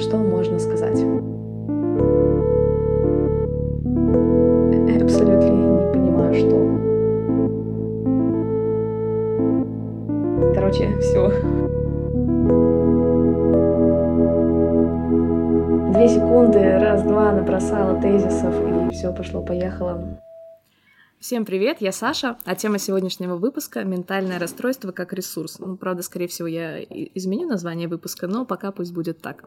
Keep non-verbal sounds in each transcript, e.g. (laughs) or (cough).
Что можно сказать? Абсолютно не понимаю, что. Короче, все. Две секунды, раз-два набросала тезисов, и все пошло-поехало. Всем привет, я Саша, а тема сегодняшнего выпуска — ментальное расстройство как ресурс. Ну, правда, скорее всего, я изменю название выпуска, но пока пусть будет так.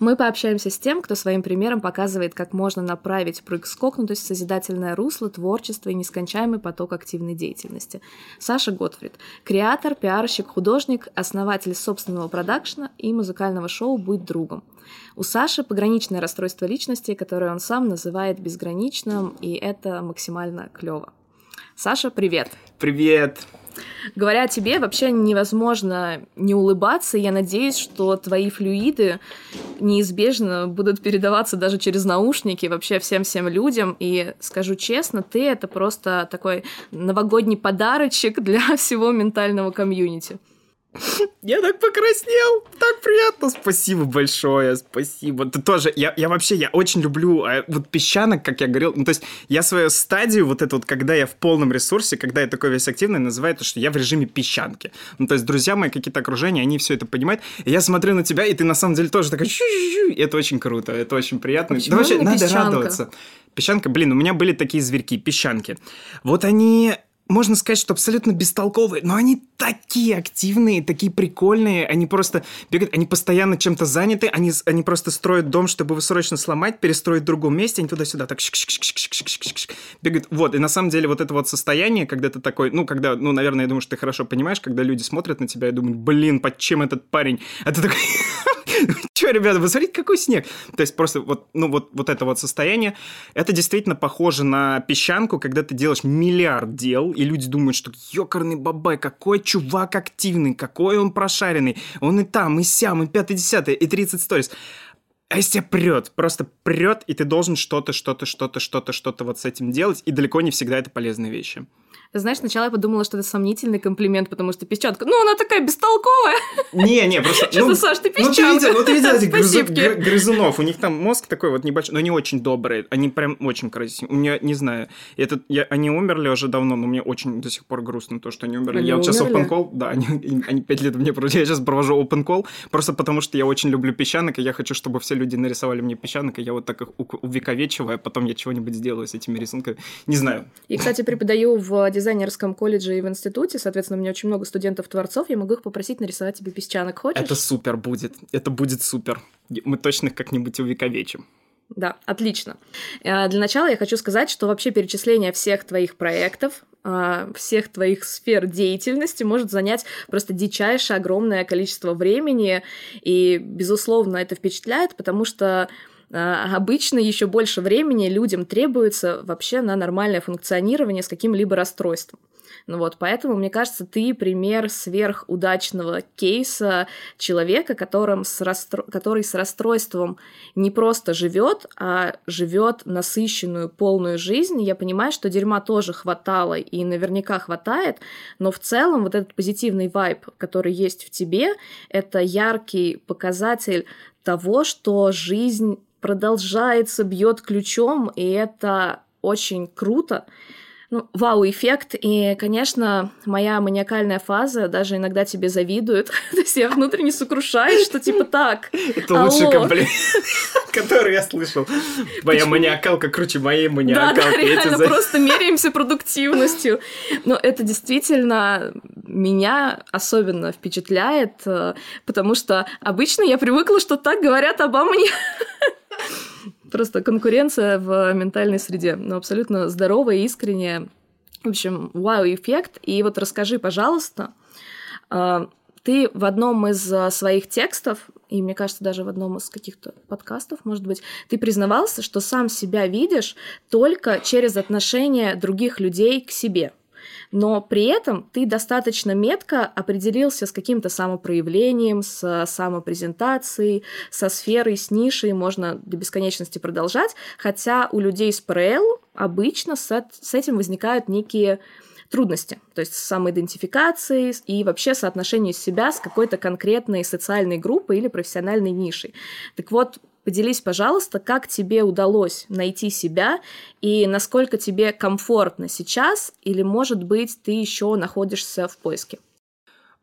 Мы пообщаемся с тем, кто своим примером показывает, как можно направить прыг-скокнутость в созидательное русло, творчество и нескончаемый поток активной деятельности. Саша Готфрид — креатор, пиарщик, художник, основатель собственного продакшна и музыкального шоу «Будь другом». У Саши пограничное расстройство личности, которое он сам называет безграничным, и это максимально клево. Саша, привет! Привет! Говоря о тебе, вообще невозможно не улыбаться. Я надеюсь, что твои флюиды неизбежно будут передаваться даже через наушники вообще всем-всем людям. И скажу честно, ты — это просто такой новогодний подарочек для (laughs) всего ментального комьюнити. Я так покраснел, так приятно, спасибо большое, спасибо. Ты тоже, я, я вообще, я очень люблю а, вот песчанок, как я говорил, ну то есть я свою стадию, вот эту вот, когда я в полном ресурсе, когда я такой весь активный, называю то, что я в режиме песчанки. Ну то есть друзья мои, какие-то окружения, они все это понимают, и я смотрю на тебя, и ты на самом деле тоже такой, это очень круто, это очень приятно. Почему да вообще, надо песчанка? радоваться. Песчанка, блин, у меня были такие зверьки, песчанки. Вот они можно сказать, что абсолютно бестолковые, но они такие активные, такие прикольные, они просто бегают, они постоянно чем-то заняты, они, они просто строят дом, чтобы его срочно сломать, перестроить в другом месте, они туда-сюда так бегают. Вот, и на самом деле вот это вот состояние, когда ты такой, ну, когда, ну, наверное, я думаю, что ты хорошо понимаешь, когда люди смотрят на тебя и думают, блин, под чем этот парень? А ты такой, (laughs) (laughs) Че, ребята, посмотрите, какой снег. То есть просто вот, ну, вот, вот это вот состояние, это действительно похоже на песчанку, когда ты делаешь миллиард дел, и люди думают, что ёкарный бабай, какой чувак активный, какой он прошаренный, он и там, и сям, и пятый, десятый, и 30 сторис. А если тебя прет, просто прет, и ты должен что-то, что-то, что-то, что-то, что-то вот с этим делать, и далеко не всегда это полезные вещи. Знаешь, сначала я подумала, что это сомнительный комплимент, потому что песчанка, ну, она такая бестолковая. Не, не, просто... (laughs) Что ну, Саш, ты песчанка. Ну, ты видел, ну, ты видел этих грызу, грызунов, у них там мозг такой вот небольшой, но они очень добрые, они прям очень красивые. У меня, не знаю, это, я, они умерли уже давно, но мне очень до сих пор грустно то, что они умерли. Они я вот сейчас open call, да, они, они пять лет мне проводят, я сейчас провожу open call, просто потому что я очень люблю песчанок, и я хочу, чтобы все люди нарисовали мне песчанок, и я вот так их увековечиваю, а потом я чего-нибудь сделаю с этими рисунками. Не знаю. И, кстати, преподаю в дизайнерском колледже и в институте, соответственно, у меня очень много студентов-творцов, я могу их попросить нарисовать тебе песчанок. Хочешь? Это супер будет, это будет супер. Мы точно их как-нибудь увековечим. Да, отлично. Э, для начала я хочу сказать, что вообще перечисление всех твоих проектов, э, всех твоих сфер деятельности может занять просто дичайшее огромное количество времени, и, безусловно, это впечатляет, потому что обычно еще больше времени людям требуется вообще на нормальное функционирование с каким-либо расстройством. Ну вот, поэтому, мне кажется, ты пример сверхудачного кейса человека, которым с расстрой... который с расстройством не просто живет, а живет насыщенную, полную жизнь. Я понимаю, что дерьма тоже хватало и наверняка хватает, но в целом вот этот позитивный вайб, который есть в тебе, это яркий показатель того, что жизнь продолжается, бьет ключом, и это очень круто ну, вау-эффект. И, конечно, моя маниакальная фаза даже иногда тебе завидует. (laughs) То есть я внутренне сокрушаюсь, что типа так. Это лучший комплимент, (laughs) который я слышал. Твоя маниакалка круче моей маниакалки. Да, да, реально, просто меряемся продуктивностью. Но это действительно меня особенно впечатляет, э, потому что обычно я привыкла, что так говорят обо мне (laughs) просто конкуренция в ментальной среде, но абсолютно здоровая, искренняя. В общем, вау-эффект. И вот расскажи, пожалуйста, а, ты в одном из а, своих текстов, и мне кажется, даже в одном из каких-то подкастов, может быть, ты признавался, что сам себя видишь только через отношение других людей к себе – но при этом ты достаточно метко определился с каким-то самопроявлением, с самопрезентацией, со сферой, с нишей, можно до бесконечности продолжать, хотя у людей с ПРЛ обычно с, этим возникают некие трудности, то есть с самоидентификацией и вообще соотношением себя с какой-то конкретной социальной группой или профессиональной нишей. Так вот, Поделись, пожалуйста, как тебе удалось найти себя и насколько тебе комфортно сейчас, или, может быть, ты еще находишься в поиске?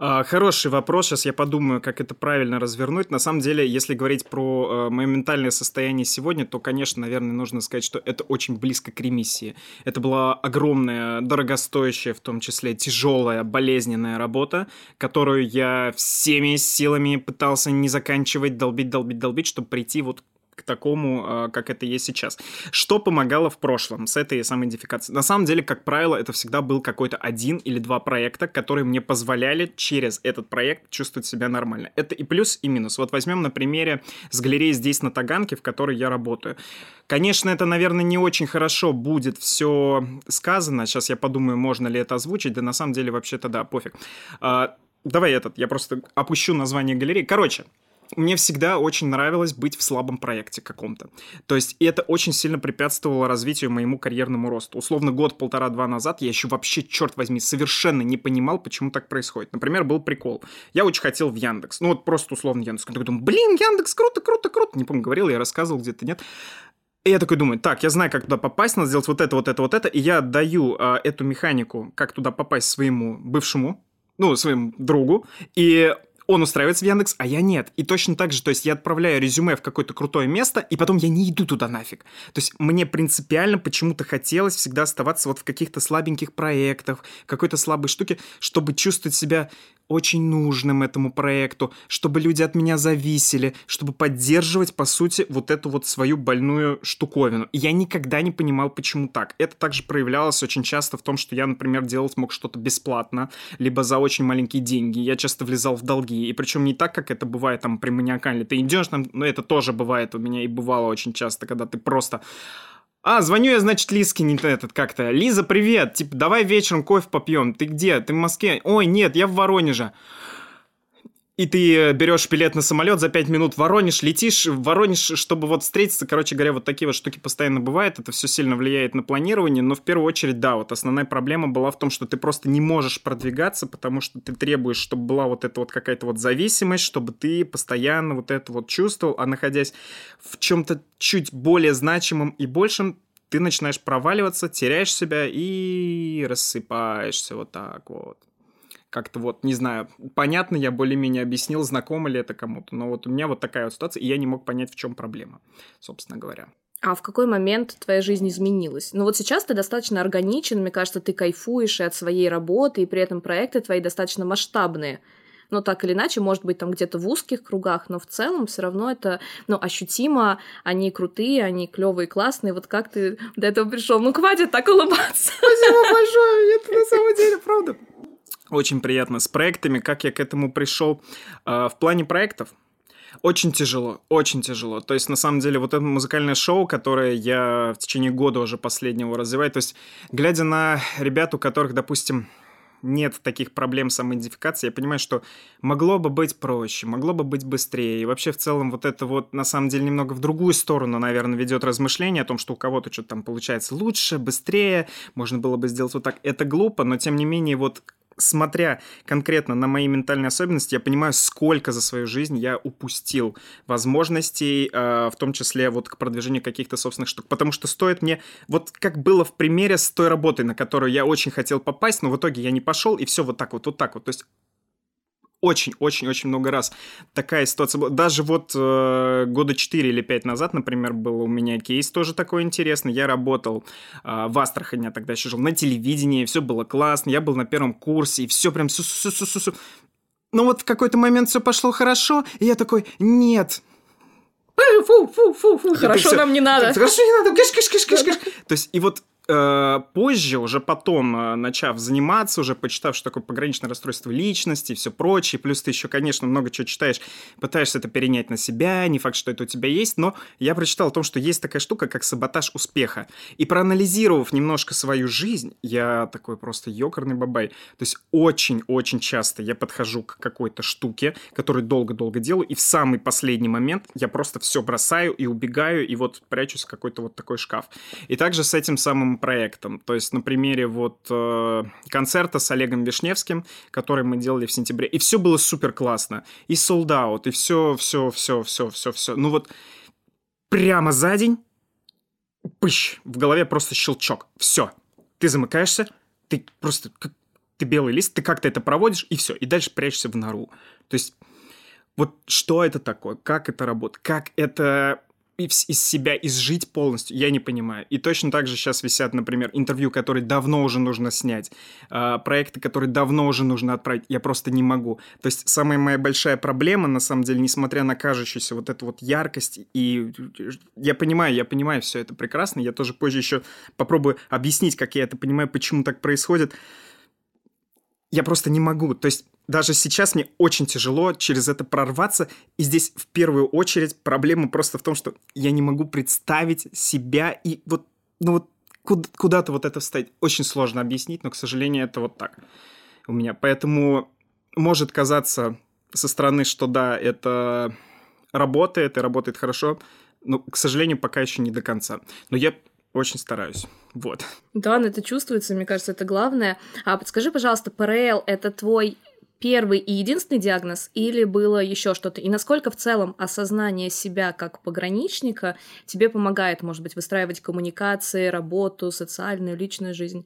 А, хороший вопрос. Сейчас я подумаю, как это правильно развернуть. На самом деле, если говорить про э, мое ментальное состояние сегодня, то, конечно, наверное, нужно сказать, что это очень близко к ремиссии. Это была огромная, дорогостоящая, в том числе тяжелая, болезненная работа, которую я всеми силами пытался не заканчивать, долбить, долбить, долбить, чтобы прийти вот к такому, а, как это есть сейчас. Что помогало в прошлом с этой самоидентификацией? На самом деле, как правило, это всегда был какой-то один или два проекта, которые мне позволяли через этот проект чувствовать себя нормально. Это и плюс, и минус. Вот возьмем на примере с галереей здесь на Таганке, в которой я работаю. Конечно, это, наверное, не очень хорошо будет все сказано. Сейчас я подумаю, можно ли это озвучить. Да на самом деле, вообще-то да, пофиг. А, давай этот, я просто опущу название галереи. Короче, мне всегда очень нравилось быть в слабом проекте каком-то. То есть это очень сильно препятствовало развитию моему карьерному росту. Условно, год-полтора-два назад я еще вообще, черт возьми, совершенно не понимал, почему так происходит. Например, был прикол. Я очень хотел в Яндекс. Ну вот просто условно Яндекс. Я такой думаю, блин, Яндекс, круто, круто, круто. Не помню, говорил я, рассказывал где-то, нет. И я такой думаю, так, я знаю, как туда попасть, надо сделать вот это, вот это, вот это, и я отдаю э, эту механику, как туда попасть своему бывшему, ну, своему другу, и он устраивается в Яндекс, а я нет. И точно так же, то есть я отправляю резюме в какое-то крутое место, и потом я не иду туда нафиг. То есть мне принципиально почему-то хотелось всегда оставаться вот в каких-то слабеньких проектах, какой-то слабой штуке, чтобы чувствовать себя очень нужным этому проекту, чтобы люди от меня зависели, чтобы поддерживать, по сути, вот эту вот свою больную штуковину. И я никогда не понимал, почему так. Это также проявлялось очень часто в том, что я, например, делать мог что-то бесплатно, либо за очень маленькие деньги. Я часто влезал в долги. И причем не так, как это бывает там при маниакале. Ты идешь там, но это тоже бывает у меня и бывало очень часто, когда ты просто а, звоню я, значит, Лизке не этот как-то. Лиза, привет, типа, давай вечером кофе попьем. Ты где? Ты в Москве? Ой, нет, я в Воронеже и ты э, берешь билет на самолет за 5 минут в Воронеж, летишь в Воронеж, чтобы вот встретиться. Короче говоря, вот такие вот штуки постоянно бывают. Это все сильно влияет на планирование. Но в первую очередь, да, вот основная проблема была в том, что ты просто не можешь продвигаться, потому что ты требуешь, чтобы была вот эта вот какая-то вот зависимость, чтобы ты постоянно вот это вот чувствовал, а находясь в чем-то чуть более значимом и большем, ты начинаешь проваливаться, теряешь себя и рассыпаешься вот так вот как-то вот, не знаю, понятно, я более-менее объяснил, знакомо ли это кому-то, но вот у меня вот такая вот ситуация, и я не мог понять, в чем проблема, собственно говоря. А в какой момент твоя жизнь изменилась? Ну вот сейчас ты достаточно органичен, мне кажется, ты кайфуешь и от своей работы, и при этом проекты твои достаточно масштабные. Но так или иначе, может быть, там где-то в узких кругах, но в целом все равно это, ну, ощутимо, они крутые, они клевые, классные. Вот как ты до этого пришел? Ну, хватит так улыбаться. Спасибо большое, это на самом деле правда. Очень приятно с проектами, как я к этому пришел. А, в плане проектов очень тяжело, очень тяжело. То есть, на самом деле, вот это музыкальное шоу, которое я в течение года уже последнего развиваю, то есть, глядя на ребят, у которых, допустим, нет таких проблем с самоидентификацией, я понимаю, что могло бы быть проще, могло бы быть быстрее. И вообще в целом вот это вот на самом деле немного в другую сторону, наверное, ведет размышление о том, что у кого-то что-то там получается лучше, быстрее, можно было бы сделать вот так. Это глупо, но тем не менее вот смотря конкретно на мои ментальные особенности, я понимаю, сколько за свою жизнь я упустил возможностей, э, в том числе вот к продвижению каких-то собственных штук. Потому что стоит мне, вот как было в примере с той работой, на которую я очень хотел попасть, но в итоге я не пошел, и все вот так вот, вот так вот. То есть очень-очень-очень много раз такая ситуация была. Даже вот э, года 4 или 5 назад, например, был у меня кейс тоже такой интересный. Я работал э, в Астрахани, я тогда еще жил, на телевидении, все было классно, я был на первом курсе, и все прям су су су су су Но вот в какой-то момент все пошло хорошо, и я такой, нет, фу, фу, фу, фу, (laughs) хорошо нам не надо. Хорошо не надо, киш, киш, киш, киш, киш. То есть, и вот Э, позже, уже потом, э, начав заниматься, уже почитав, что такое пограничное расстройство личности и все прочее, плюс ты еще, конечно, много чего читаешь, пытаешься это перенять на себя, не факт, что это у тебя есть, но я прочитал о том, что есть такая штука, как саботаж успеха. И проанализировав немножко свою жизнь, я такой просто ёкарный бабай. То есть очень-очень часто я подхожу к какой-то штуке, которую долго-долго делаю, и в самый последний момент я просто все бросаю и убегаю, и вот прячусь в какой-то вот такой шкаф. И также с этим самым проектам. То есть на примере вот э, концерта с Олегом Вишневским, который мы делали в сентябре. И все было супер классно. И sold out, и все, все, все, все, все, все. Ну вот прямо за день, пыщ, в голове просто щелчок. Все. Ты замыкаешься, ты просто ты белый лист, ты как-то это проводишь, и все. И дальше прячешься в нору. То есть вот что это такое, как это работает, как это из себя изжить полностью, я не понимаю. И точно так же сейчас висят, например, интервью, которые давно уже нужно снять, э, проекты, которые давно уже нужно отправить, я просто не могу. То есть самая моя большая проблема, на самом деле, несмотря на кажущуюся вот эту вот яркость, и я понимаю, я понимаю все это прекрасно, я тоже позже еще попробую объяснить, как я это понимаю, почему так происходит. Я просто не могу. То есть даже сейчас мне очень тяжело через это прорваться. И здесь в первую очередь проблема просто в том, что я не могу представить себя и вот, ну вот куда-то вот это встать. Очень сложно объяснить, но, к сожалению, это вот так у меня. Поэтому может казаться со стороны, что да, это работает и работает хорошо, но, к сожалению, пока еще не до конца. Но я очень стараюсь. Вот. Да, но это чувствуется, мне кажется, это главное. А подскажи, пожалуйста, ПРЛ — это твой первый и единственный диагноз или было еще что-то? И насколько в целом осознание себя как пограничника тебе помогает, может быть, выстраивать коммуникации, работу, социальную, личную жизнь?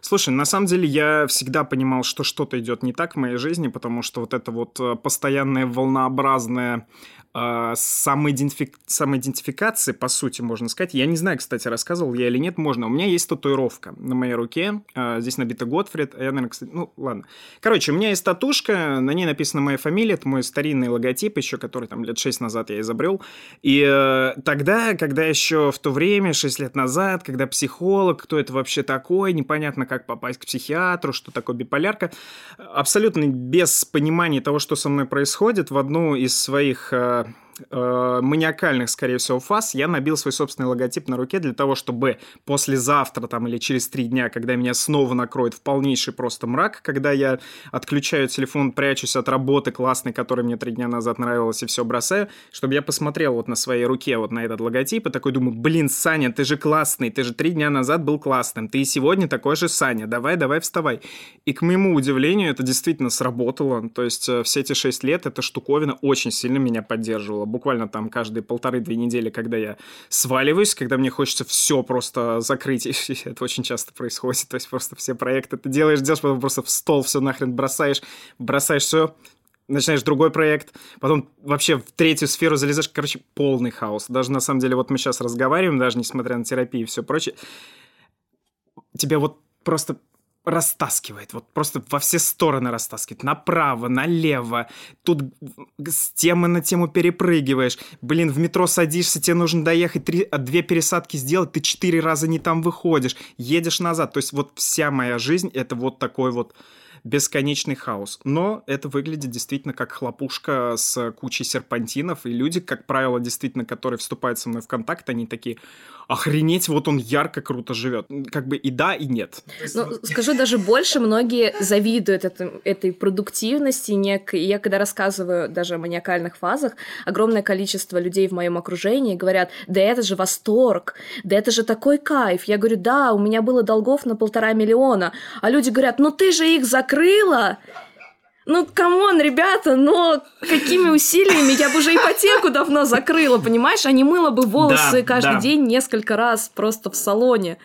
Слушай, на самом деле я всегда понимал, что что-то идет не так в моей жизни, потому что вот это вот э, постоянное волнообразное э, самоидентифик... самоидентификации, по сути, можно сказать. Я не знаю, кстати, рассказывал я или нет, можно. У меня есть татуировка на моей руке. Э, здесь набита Готфрид. Я, наверное, кстати... Ну, ладно. Короче, у меня есть татушка, на ней написана моя фамилия. Это мой старинный логотип еще, который там лет 6 назад я изобрел. И э, тогда, когда еще в то время, 6 лет назад, когда психолог, кто это вообще такой, непонятно, как попасть к психиатру, что такое биполярка, абсолютно без понимания того, что со мной происходит, в одну из своих э, a э, маниакальных, скорее всего, фаз, я набил свой собственный логотип на руке для того, чтобы послезавтра там или через три дня, когда меня снова накроет в полнейший просто мрак, когда я отключаю телефон, прячусь от работы классной, которая мне три дня назад нравилась, и все бросаю, чтобы я посмотрел вот на своей руке вот на этот логотип и такой думаю, блин, Саня, ты же классный, ты же три дня назад был классным, ты и сегодня такой же Саня, давай, давай, вставай. И к моему удивлению это действительно сработало, то есть э, все эти шесть лет эта штуковина очень сильно меня поддерживала буквально там каждые полторы-две недели, когда я сваливаюсь, когда мне хочется все просто закрыть, (laughs) и это очень часто происходит, то есть просто все проекты ты делаешь, делаешь, потом просто в стол все нахрен бросаешь, бросаешь все, начинаешь другой проект, потом вообще в третью сферу залезаешь, короче, полный хаос. Даже на самом деле, вот мы сейчас разговариваем, даже несмотря на терапию и все прочее, тебя вот просто растаскивает, вот просто во все стороны растаскивает, направо, налево, тут с темы на тему перепрыгиваешь, блин, в метро садишься, тебе нужно доехать, три, а, две пересадки сделать, ты четыре раза не там выходишь, едешь назад, то есть вот вся моя жизнь это вот такой вот бесконечный хаос. Но это выглядит действительно как хлопушка с кучей серпантинов, и люди, как правило, действительно, которые вступают со мной в контакт, они такие, охренеть, вот он ярко, круто живет. Как бы и да, и нет. Ну, скажу даже больше, многие завидуют это, этой продуктивности. Нек... Я когда рассказываю даже о маниакальных фазах, огромное количество людей в моем окружении говорят, да это же восторг, да это же такой кайф. Я говорю, да, у меня было долгов на полтора миллиона. А люди говорят, ну ты же их закрыла. Ну, come on, ребята, но какими усилиями я бы уже ипотеку давно закрыла, понимаешь? А не мыла бы волосы да, каждый да. день несколько раз просто в салоне.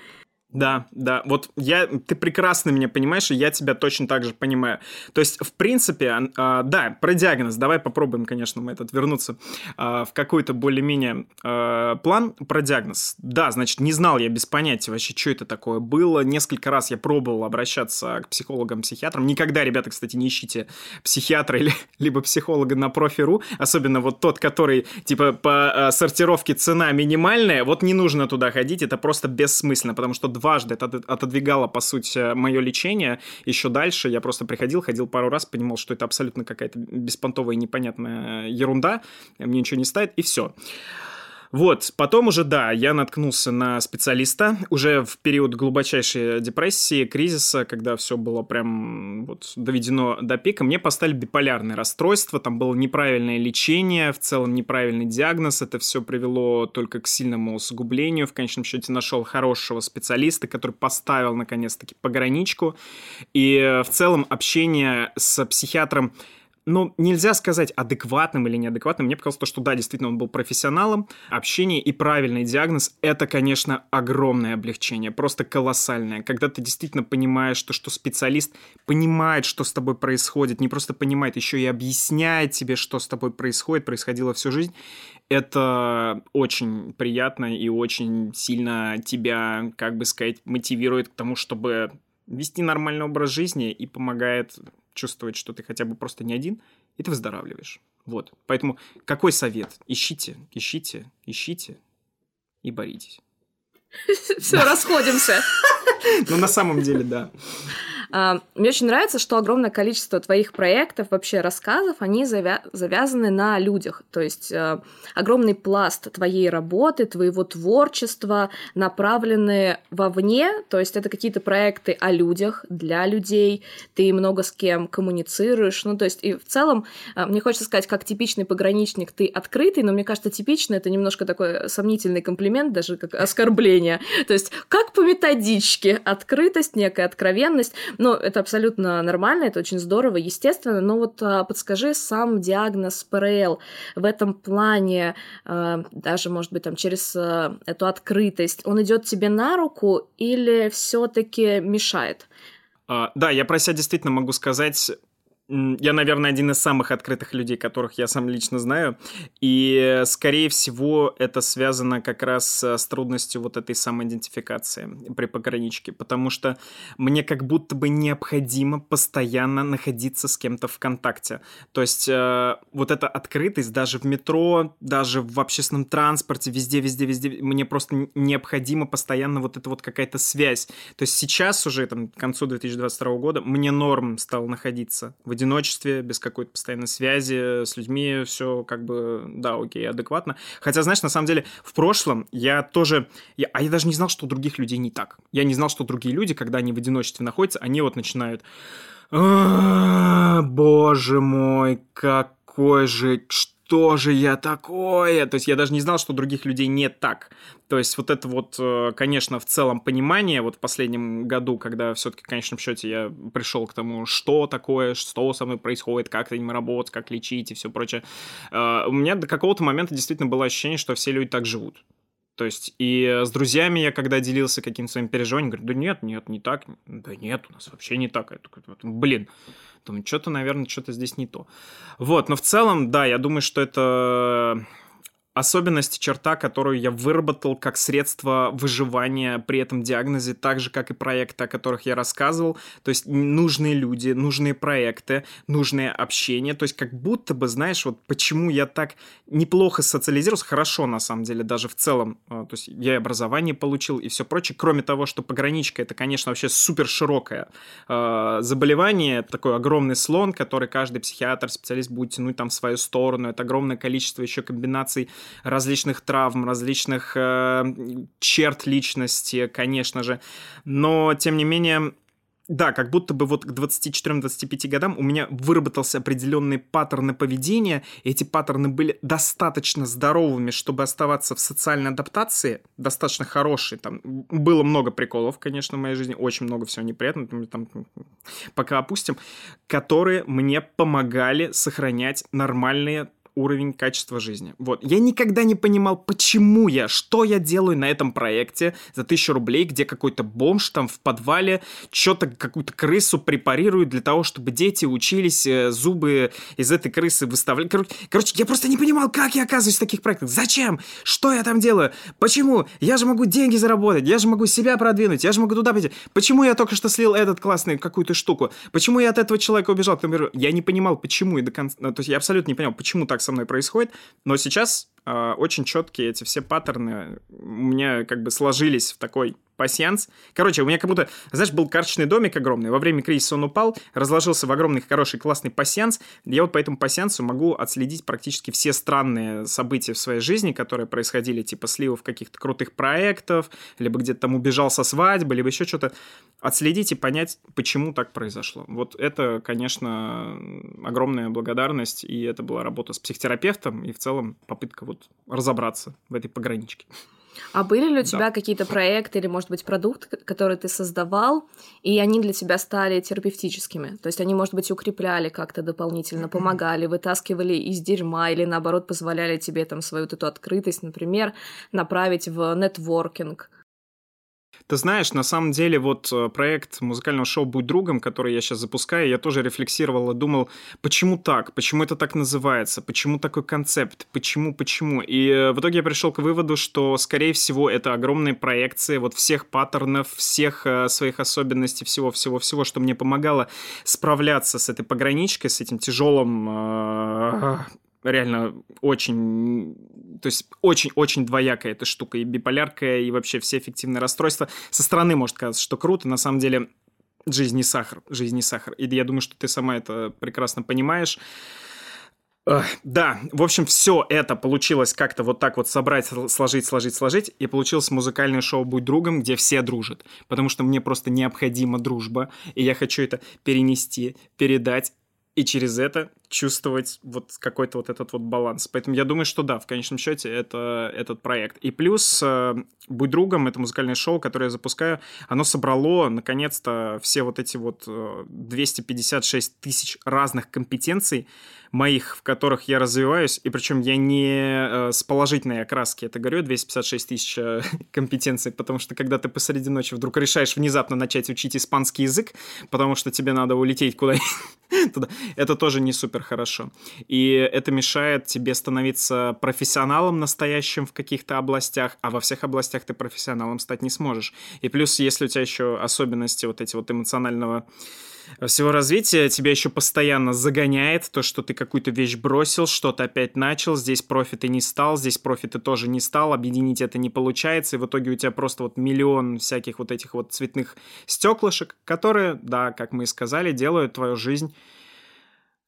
Да, да, вот я, ты прекрасно меня понимаешь, и я тебя точно так же понимаю. То есть, в принципе, э, да, про диагноз, давай попробуем, конечно, мы этот вернуться э, в какой-то более-менее э, план про диагноз. Да, значит, не знал я без понятия вообще, что это такое было. Несколько раз я пробовал обращаться к психологам, психиатрам. Никогда, ребята, кстати, не ищите психиатра (laughs) или либо психолога на профи.ру, особенно вот тот, который, типа, по сортировке цена минимальная, вот не нужно туда ходить, это просто бессмысленно, потому что дважды это отодвигало, по сути, мое лечение еще дальше. Я просто приходил, ходил пару раз, понимал, что это абсолютно какая-то беспонтовая непонятная ерунда, мне ничего не ставит, и все. Вот, потом уже, да, я наткнулся на специалиста уже в период глубочайшей депрессии, кризиса, когда все было прям вот доведено до пика. Мне поставили биполярное расстройство, там было неправильное лечение, в целом неправильный диагноз. Это все привело только к сильному усугублению. В конечном счете нашел хорошего специалиста, который поставил наконец-таки пограничку. И в целом общение с психиатром ну, нельзя сказать адекватным или неадекватным. Мне показалось то, что да, действительно, он был профессионалом. Общение и правильный диагноз — это, конечно, огромное облегчение, просто колоссальное. Когда ты действительно понимаешь, то, что специалист понимает, что с тобой происходит, не просто понимает, еще и объясняет тебе, что с тобой происходит, происходило всю жизнь, это очень приятно и очень сильно тебя, как бы сказать, мотивирует к тому, чтобы вести нормальный образ жизни и помогает чувствовать, что ты хотя бы просто не один, и ты выздоравливаешь. Вот. Поэтому какой совет? Ищите, ищите, ищите и боритесь. Все, расходимся. (laughs) Ну, на самом деле, да. А, мне очень нравится, что огромное количество твоих проектов, вообще рассказов, они завя- завязаны на людях. То есть э, огромный пласт твоей работы, твоего творчества направлены вовне. То есть это какие-то проекты о людях, для людей. Ты много с кем коммуницируешь. Ну, то есть и в целом, э, мне хочется сказать, как типичный пограничник, ты открытый, но мне кажется, типично это немножко такой сомнительный комплимент, даже как оскорбление. То есть как по методичке, открытость, некая откровенность. Ну, это абсолютно нормально, это очень здорово, естественно, но вот а, подскажи сам диагноз ПРЛ в этом плане, а, даже, может быть, там, через а, эту открытость, он идет тебе на руку или все-таки мешает? Да, я про себя действительно могу сказать, я, наверное, один из самых открытых людей, которых я сам лично знаю. И, скорее всего, это связано как раз с трудностью вот этой самоидентификации при пограничке. Потому что мне как будто бы необходимо постоянно находиться с кем-то в контакте. То есть э, вот эта открытость даже в метро, даже в общественном транспорте, везде, везде, везде, мне просто необходимо постоянно вот эта вот какая-то связь. То есть сейчас уже, там, к концу 2022 года, мне норм стал находиться в одиночестве, без какой-то постоянной связи с людьми, все как бы, да, окей, адекватно. Хотя, знаешь, на самом деле, в прошлом я тоже, я, а я даже не знал, что у других людей не так. Я не знал, что другие люди, когда они в одиночестве находятся, они вот начинают боже мой, какой же, что же я такое? То есть я даже не знал, что других людей не так. То есть вот это вот, э, конечно, в целом понимание, вот в последнем году, когда все-таки в конечном счете я пришел к тому, что такое, что со мной происходит, как этим работать, как лечить и все прочее, э, у меня до какого-то момента действительно было ощущение, что все люди так живут. То есть, и с друзьями я, когда делился каким-то своим переживанием, говорю, да нет, нет, не так. Да нет, у нас вообще не так. Я такой, блин, думаю, что-то, наверное, что-то здесь не то. Вот, но в целом, да, я думаю, что это особенность, черта, которую я выработал как средство выживания при этом диагнозе, так же, как и проекты, о которых я рассказывал. То есть нужные люди, нужные проекты, нужное общение. То есть как будто бы, знаешь, вот почему я так неплохо социализировался, хорошо на самом деле, даже в целом. А, то есть я и образование получил и все прочее. Кроме того, что пограничка это, конечно, вообще супер широкое э, заболевание, такой огромный слон, который каждый психиатр, специалист будет тянуть там в свою сторону. Это огромное количество еще комбинаций различных травм, различных э, черт личности, конечно же. Но, тем не менее, да, как будто бы вот к 24-25 годам у меня выработался определенный паттерны поведения, эти паттерны были достаточно здоровыми, чтобы оставаться в социальной адаптации, достаточно хорошие, там было много приколов, конечно, в моей жизни, очень много всего неприятного, там, пока опустим, которые мне помогали сохранять нормальные уровень качества жизни. Вот. Я никогда не понимал, почему я, что я делаю на этом проекте за тысячу рублей, где какой-то бомж там в подвале что-то, какую-то крысу препарирует для того, чтобы дети учились э, зубы из этой крысы выставлять. Короче, короче, я просто не понимал, как я оказываюсь в таких проектах. Зачем? Что я там делаю? Почему? Я же могу деньги заработать, я же могу себя продвинуть, я же могу туда пойти. Почему я только что слил этот классный какую-то штуку? Почему я от этого человека убежал? Я не понимал, почему и до конца... Ну, то есть я абсолютно не понимал, почему так со мной происходит. Но сейчас очень четкие эти все паттерны у меня как бы сложились в такой пасьянс. Короче, у меня как будто, знаешь, был карточный домик огромный, во время кризиса он упал, разложился в огромный, хороший, классный пасьянс. Я вот по этому пасьянсу могу отследить практически все странные события в своей жизни, которые происходили, типа сливов каких-то крутых проектов, либо где-то там убежал со свадьбы, либо еще что-то. Отследить и понять, почему так произошло. Вот это, конечно, огромная благодарность, и это была работа с психотерапевтом, и в целом попытка вот разобраться в этой пограничке. А были ли у тебя да. какие-то проекты или, может быть, продукты, которые ты создавал, и они для тебя стали терапевтическими? То есть они, может быть, укрепляли как-то дополнительно, помогали, вытаскивали из дерьма или, наоборот, позволяли тебе там свою вот эту открытость, например, направить в нетворкинг? Ты знаешь, на самом деле вот э, проект музыкального шоу «Будь другом», который я сейчас запускаю, я тоже рефлексировал и думал, почему так, почему это так называется, почему такой концепт, почему, почему. И э, в итоге я пришел к выводу, что, скорее всего, это огромные проекции вот всех паттернов, всех э, своих особенностей, всего-всего-всего, что мне помогало справляться с этой пограничкой, с этим тяжелым реально очень, то есть очень-очень двоякая эта штука, и биполярка, и вообще все эффективные расстройства. Со стороны может казаться, что круто, на самом деле жизнь не сахар, жизнь не сахар. И я думаю, что ты сама это прекрасно понимаешь. Да, в общем, все это получилось как-то вот так вот собрать, сложить, сложить, сложить, и получилось музыкальное шоу «Будь другом», где все дружат, потому что мне просто необходима дружба, и я хочу это перенести, передать, и через это чувствовать вот какой-то вот этот вот баланс. Поэтому я думаю, что да, в конечном счете это этот проект. И плюс э, «Будь другом» — это музыкальное шоу, которое я запускаю, оно собрало, наконец-то, все вот эти вот 256 э, тысяч разных компетенций моих, в которых я развиваюсь, и причем я не э, с положительной окраски это говорю, 256 тысяч (laughs) компетенций, потому что когда ты посреди ночи вдруг решаешь внезапно начать учить испанский язык, потому что тебе надо улететь куда-нибудь (laughs) туда, это тоже не супер хорошо. И это мешает тебе становиться профессионалом настоящим в каких-то областях, а во всех областях ты профессионалом стать не сможешь. И плюс, если у тебя еще особенности вот эти вот эмоционального всего развития тебя еще постоянно загоняет то, что ты какую-то вещь бросил, что-то опять начал, здесь профит и не стал, здесь профит и тоже не стал, объединить это не получается, и в итоге у тебя просто вот миллион всяких вот этих вот цветных стеклышек, которые, да, как мы и сказали, делают твою жизнь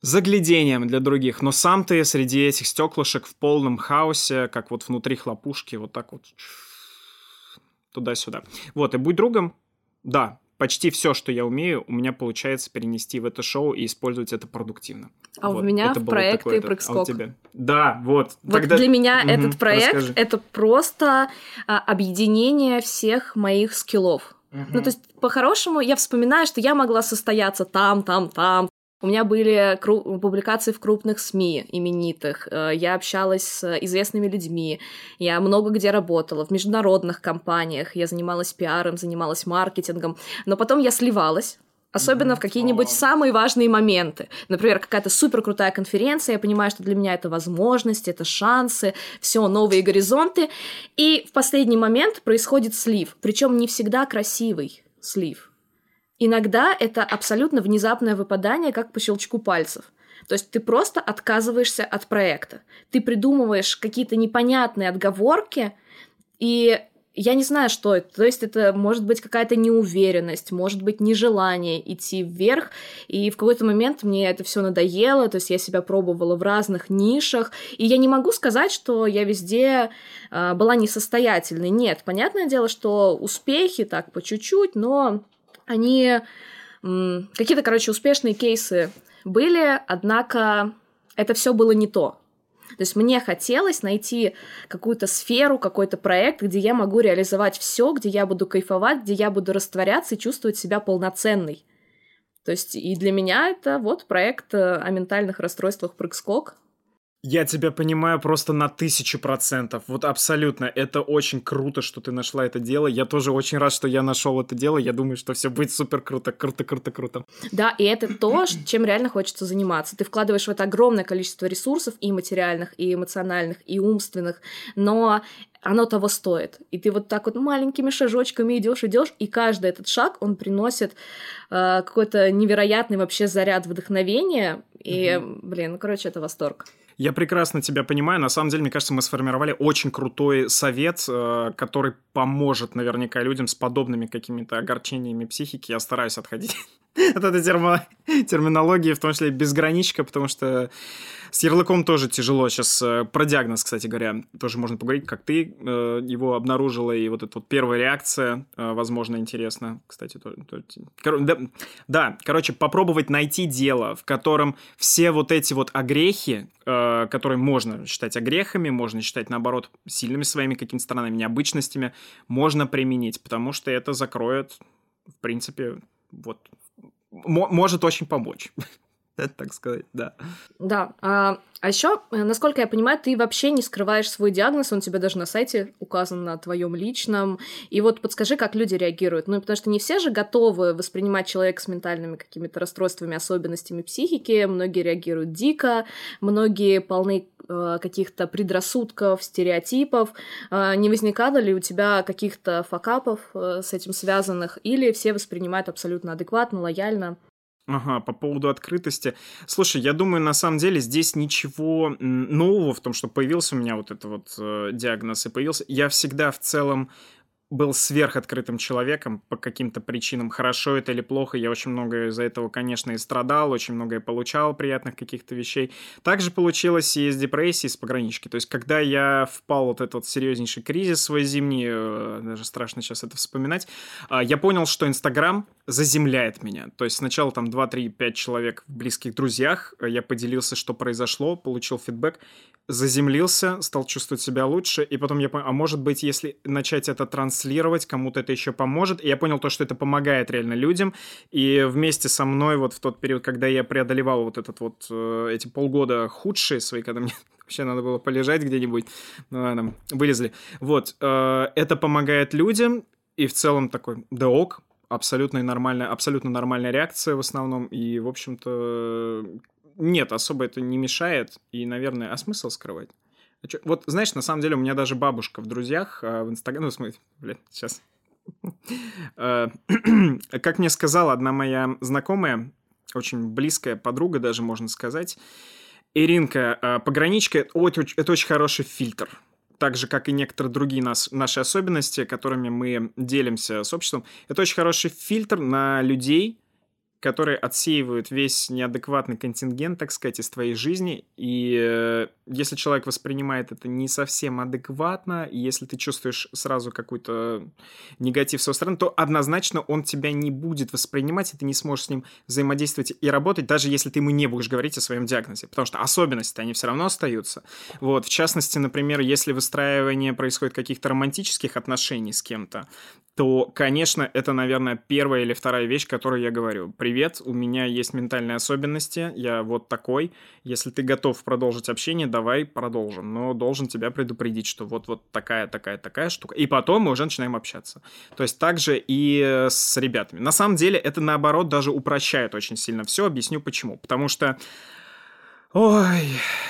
заглядением для других, но сам ты среди этих стеклышек в полном хаосе, как вот внутри хлопушки, вот так вот туда-сюда. Вот, и будь другом, да, почти все, что я умею, у меня получается перенести в это шоу и использовать это продуктивно. А вот. у меня это в проект и прыг А тебя? Да, вот. Вот Тогда... для меня угу, этот проект расскажи. это просто а, объединение всех моих скиллов. Угу. Ну, то есть, по-хорошему, я вспоминаю, что я могла состояться там, там, там, у меня были публикации в крупных СМИ именитых, э, я общалась с известными людьми, я много где работала, в международных компаниях, я занималась пиаром, занималась маркетингом, но потом я сливалась, Особенно mm-hmm. в какие-нибудь oh. самые важные моменты. Например, какая-то супер крутая конференция, я понимаю, что для меня это возможности, это шансы, все новые горизонты. И в последний момент происходит слив. Причем не всегда красивый слив. Иногда это абсолютно внезапное выпадание, как по щелчку пальцев. То есть ты просто отказываешься от проекта. Ты придумываешь какие-то непонятные отговорки, и я не знаю, что это. То есть это может быть какая-то неуверенность, может быть нежелание идти вверх. И в какой-то момент мне это все надоело. То есть я себя пробовала в разных нишах. И я не могу сказать, что я везде э, была несостоятельной. Нет, понятное дело, что успехи так по чуть-чуть, но они какие-то, короче, успешные кейсы были, однако это все было не то. То есть мне хотелось найти какую-то сферу, какой-то проект, где я могу реализовать все, где я буду кайфовать, где я буду растворяться и чувствовать себя полноценной. То есть и для меня это вот проект э, о ментальных расстройствах прыг-скок. Я тебя понимаю просто на тысячу процентов. Вот абсолютно. Это очень круто, что ты нашла это дело. Я тоже очень рад, что я нашел это дело. Я думаю, что все будет супер круто, круто, круто, круто. Да, и это то, чем реально хочется заниматься. Ты вкладываешь в это огромное количество ресурсов и материальных, и эмоциональных, и умственных, но оно того стоит. И ты вот так вот маленькими шажочками идешь, идешь, и каждый этот шаг, он приносит э, какой-то невероятный вообще заряд вдохновения. И, угу. блин, ну, короче, это восторг. Я прекрасно тебя понимаю. На самом деле, мне кажется, мы сформировали очень крутой совет, э, который поможет наверняка людям с подобными какими-то огорчениями психики. Я стараюсь отходить (laughs) от этой терминологии, в том числе безграничка, потому что с ярлыком тоже тяжело. Сейчас э, про диагноз, кстати говоря, тоже можно поговорить, как ты э, его обнаружила, и вот эта вот первая реакция, э, возможно, интересна. Кстати, то, то, кор, да, да, короче, попробовать найти дело, в котором все вот эти вот огрехи, которые можно считать огрехами, можно считать, наоборот, сильными своими какими-то сторонами, необычностями, можно применить, потому что это закроет, в принципе, вот, может очень помочь. (laughs) (laughs) так сказать, да. Да. А, а еще, э, насколько я понимаю, ты вообще не скрываешь свой диагноз, он у тебя даже на сайте указан на твоем личном. И вот подскажи, как люди реагируют. Ну, потому что не все же готовы воспринимать человека с ментальными какими-то расстройствами, особенностями психики. Многие реагируют дико, многие полны э, каких-то предрассудков, стереотипов. Э, не возникало ли у тебя каких-то факапов э, с этим связанных? Или все воспринимают абсолютно адекватно, лояльно? Ага, по поводу открытости. Слушай, я думаю, на самом деле здесь ничего нового в том, что появился у меня вот этот вот э, диагноз и появился. Я всегда в целом был сверхоткрытым человеком по каким-то причинам. Хорошо это или плохо, я очень много из-за этого, конечно, и страдал, очень многое получал приятных каких-то вещей. Также получилось и с депрессией, с погранички. То есть, когда я впал вот этот серьезнейший кризис свой зимний, э, даже страшно сейчас это вспоминать, а, я понял, что Инстаграм заземляет меня. То есть, сначала там 2, 3, 5 человек в близких друзьях, э, я поделился, что произошло, получил фидбэк, заземлился, стал чувствовать себя лучше, и потом я понял, а может быть, если начать это транслировать, кому-то это еще поможет, и я понял то, что это помогает реально людям, и вместе со мной вот в тот период, когда я преодолевал вот этот вот, э, эти полгода худшие свои, когда мне (laughs) вообще надо было полежать где-нибудь, ну ладно, вылезли, вот, э, это помогает людям, и в целом такой, да ок, абсолютно нормальная, абсолютно нормальная реакция в основном, и, в общем-то, нет, особо это не мешает. И, наверное, а смысл скрывать? А? Вот, знаешь, на самом деле у меня даже бабушка в друзьях а, в Инстаграме... Ну, смотри, блин, сейчас. Как мне сказала одна моя знакомая, очень близкая подруга даже, можно сказать, Иринка, а, пограничка – это очень хороший фильтр. Так же, как и некоторые другие нас, наши особенности, которыми мы делимся с обществом. Это очень хороший фильтр на людей, которые отсеивают весь неадекватный контингент, так сказать, из твоей жизни. И э, если человек воспринимает это не совсем адекватно, и если ты чувствуешь сразу какой-то негатив с его стороны, то однозначно он тебя не будет воспринимать, и ты не сможешь с ним взаимодействовать и работать, даже если ты ему не будешь говорить о своем диагнозе. Потому что особенности, они все равно остаются. Вот, в частности, например, если выстраивание происходит каких-то романтических отношений с кем-то, то, конечно, это, наверное, первая или вторая вещь, которую я говорю. Привет, у меня есть ментальные особенности, я вот такой. Если ты готов продолжить общение, давай продолжим. Но должен тебя предупредить, что вот-вот такая, такая, такая штука. И потом мы уже начинаем общаться. То есть также и с ребятами. На самом деле это, наоборот, даже упрощает очень сильно все. Объясню почему. Потому что Ой,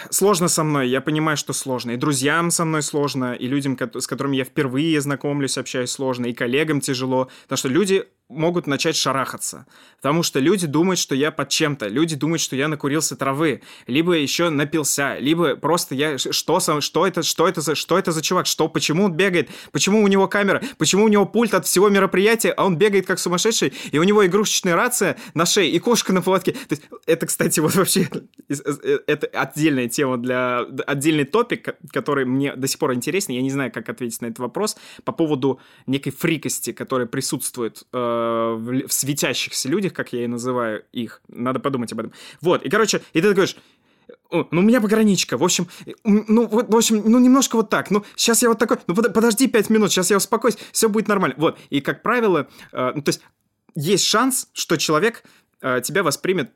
сложно со мной, я понимаю, что сложно. И друзьям со мной сложно, и людям, с которыми я впервые знакомлюсь, общаюсь сложно, и коллегам тяжело. Потому что люди могут начать шарахаться. Потому что люди думают, что я под чем-то. Люди думают, что я накурился травы. Либо еще напился. Либо просто я... Что, сам, что, это, что, это за, что это за чувак? Что, почему он бегает? Почему у него камера? Почему у него пульт от всего мероприятия, а он бегает как сумасшедший? И у него игрушечная рация на шее и кошка на поводке. То есть, это, кстати, вот вообще... Это отдельная тема для... Отдельный топик, который мне до сих пор интересен. Я не знаю, как ответить на этот вопрос по поводу некой фрикости, которая присутствует э, в, в светящихся людях, как я и называю их. Надо подумать об этом. Вот, и, короче, и ты говоришь, ну, у меня пограничка, в общем, ну, в общем, ну, немножко вот так, ну, сейчас я вот такой, ну, подожди пять минут, сейчас я успокоюсь, все будет нормально. Вот, и, как правило, э, ну, то есть, есть шанс, что человек э, тебя воспримет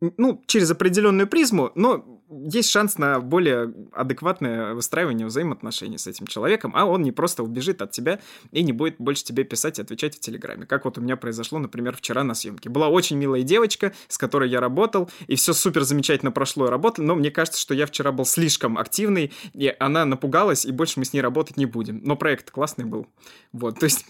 ну, через определенную призму, но есть шанс на более адекватное выстраивание взаимоотношений с этим человеком, а он не просто убежит от тебя и не будет больше тебе писать и отвечать в Телеграме. Как вот у меня произошло, например, вчера на съемке. Была очень милая девочка, с которой я работал, и все супер замечательно прошло и работали, но мне кажется, что я вчера был слишком активный, и она напугалась, и больше мы с ней работать не будем. Но проект классный был. Вот, то есть...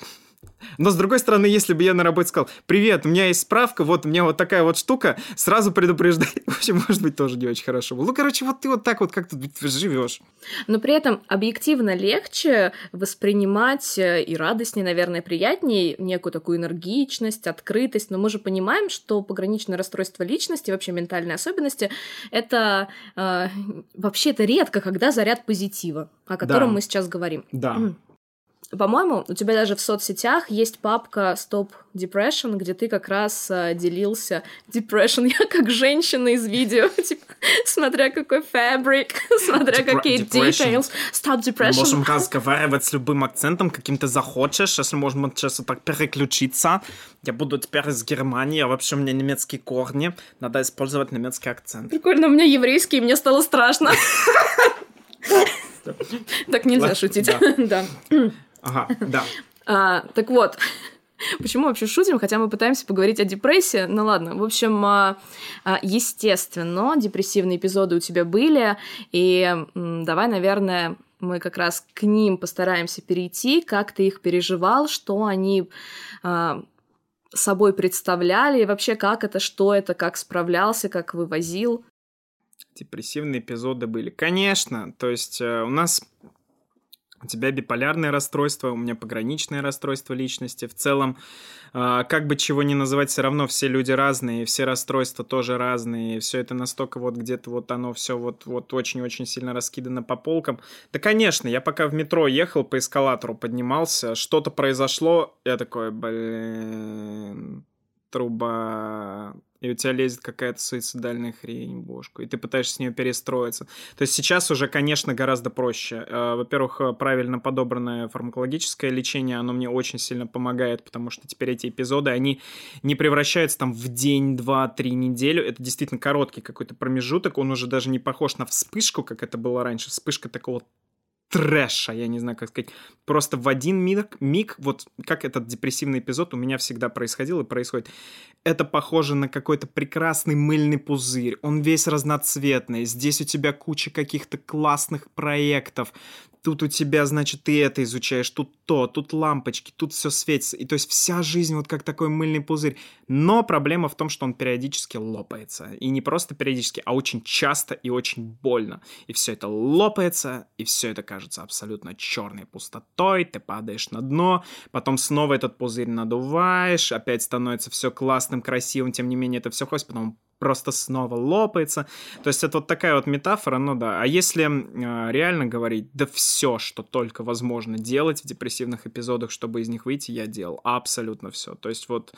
Но, с другой стороны, если бы я на работе сказал, привет, у меня есть справка, вот у меня вот такая вот штука, сразу предупреждай. (laughs) В общем, может быть, тоже не очень хорошо было. Ну, короче, вот ты вот так вот как-то живешь. Но при этом объективно легче воспринимать э, и радостнее, наверное, приятнее некую такую энергичность, открытость. Но мы же понимаем, что пограничное расстройство личности, вообще ментальные особенности, это э, вообще это редко, когда заряд позитива, о котором Да. мы сейчас говорим. Да. По-моему, у тебя даже в соцсетях есть папка Stop Depression, где ты как раз э, делился Depression. (laughs) Я как женщина из видео, (laughs) типа, смотря какой фабрик, (laughs) смотря Депре- какие details. Stop Depression. Можем разговаривать с любым акцентом, каким ты захочешь, если можно сейчас вот так переключиться. Я буду теперь из Германии, а вообще у меня немецкие корни, надо использовать немецкий акцент. Прикольно, у меня еврейский, и мне стало страшно. Так нельзя шутить. да. (clears throat) Ага, да. (laughs) А, так вот, (laughs) почему вообще шутим, хотя мы пытаемся поговорить о депрессии? Ну ладно, в общем, а, а, естественно, депрессивные эпизоды у тебя были, и давай, наверное, мы как раз к ним постараемся перейти, как ты их переживал, что они а, собой представляли, и вообще как это, что это, как справлялся, как вывозил. Депрессивные эпизоды были. Конечно, то есть э, у нас у тебя биполярное расстройство, у меня пограничное расстройство личности. В целом, э, как бы чего ни называть, все равно все люди разные, все расстройства тоже разные. Все это настолько вот где-то вот оно все вот, вот очень-очень сильно раскидано по полкам. Да, конечно, я пока в метро ехал, по эскалатору поднимался, что-то произошло, я такой, блин, труба, и у тебя лезет какая-то суицидальная хрень в бошку, и ты пытаешься с нее перестроиться. То есть сейчас уже, конечно, гораздо проще. Э, Во-первых, э, правильно подобранное фармакологическое лечение, оно мне очень сильно помогает, потому что теперь эти эпизоды, они не превращаются там в день, два, три неделю. Это действительно короткий какой-то промежуток, он уже даже не похож на вспышку, как это было раньше. Вспышка такого трэша, я не знаю, как сказать. Просто в один миг, миг, вот как этот депрессивный эпизод у меня всегда происходил и происходит. Это похоже на какой-то прекрасный мыльный пузырь. Он весь разноцветный. Здесь у тебя куча каких-то классных проектов. Тут у тебя, значит, ты это изучаешь, тут то, тут лампочки, тут все светится. И то есть вся жизнь вот как такой мыльный пузырь. Но проблема в том, что он периодически лопается. И не просто периодически, а очень часто и очень больно. И все это лопается, и все это кажется абсолютно черной пустотой. Ты падаешь на дно, потом снова этот пузырь надуваешь, опять становится все классным, красивым, тем не менее это все хвост, потом просто снова лопается. То есть это вот такая вот метафора, ну да. А если э, реально говорить, да все, что только возможно делать в депрессивных эпизодах, чтобы из них выйти, я делал. Абсолютно все. То есть вот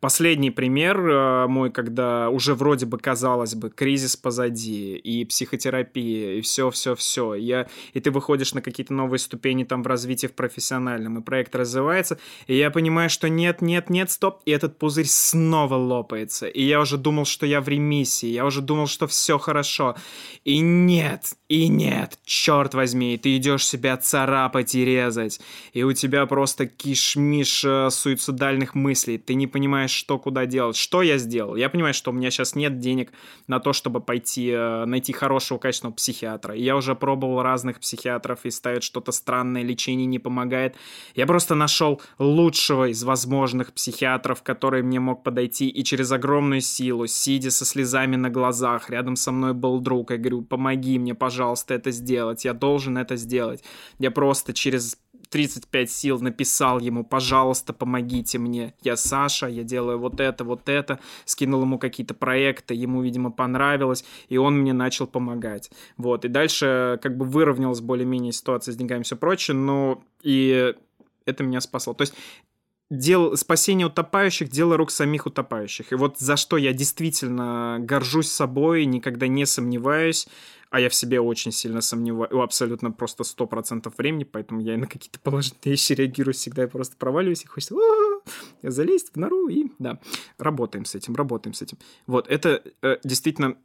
последний пример э, мой, когда уже вроде бы казалось бы кризис позади, и психотерапия, и все-все-все. Я, и ты выходишь на какие-то новые ступени там в развитии в профессиональном, и проект развивается, и я понимаю, что нет, нет, нет, стоп, и этот пузырь снова лопается. И я уже думал, что я в ремиссии, я уже думал, что все хорошо. И нет, и нет, черт возьми, ты идешь себя царапать и резать, и у тебя просто кишмиш э, суицидальных мыслей, ты не понимаешь, что куда делать. Что я сделал? Я понимаю, что у меня сейчас нет денег на то, чтобы пойти э, найти хорошего, качественного психиатра. Я уже пробовал разных психиатров и ставят что-то странное, лечение не помогает. Я просто нашел лучшего из возможных психиатров, который мне мог подойти и через огромную силу, сидя со слезами на глазах, рядом со мной был друг, я говорю, помоги мне, пожалуйста, это сделать, я должен это сделать. Я просто через 35 сил написал ему, пожалуйста, помогите мне. Я Саша, я делаю вот это, вот это. Скинул ему какие-то проекты, ему, видимо, понравилось, и он мне начал помогать. Вот, и дальше как бы выровнялась более-менее ситуация с деньгами и все прочее, но и это меня спасло. То есть дел, спасение утопающих – дело рук самих утопающих. И вот за что я действительно горжусь собой, никогда не сомневаюсь, а я в себе очень сильно сомневаюсь, абсолютно просто 100% времени, поэтому я и на какие-то положительные вещи реагирую всегда, я просто проваливаюсь и хочется залезть в нору и, да, работаем с этим, работаем с этим. Вот, это э, действительно,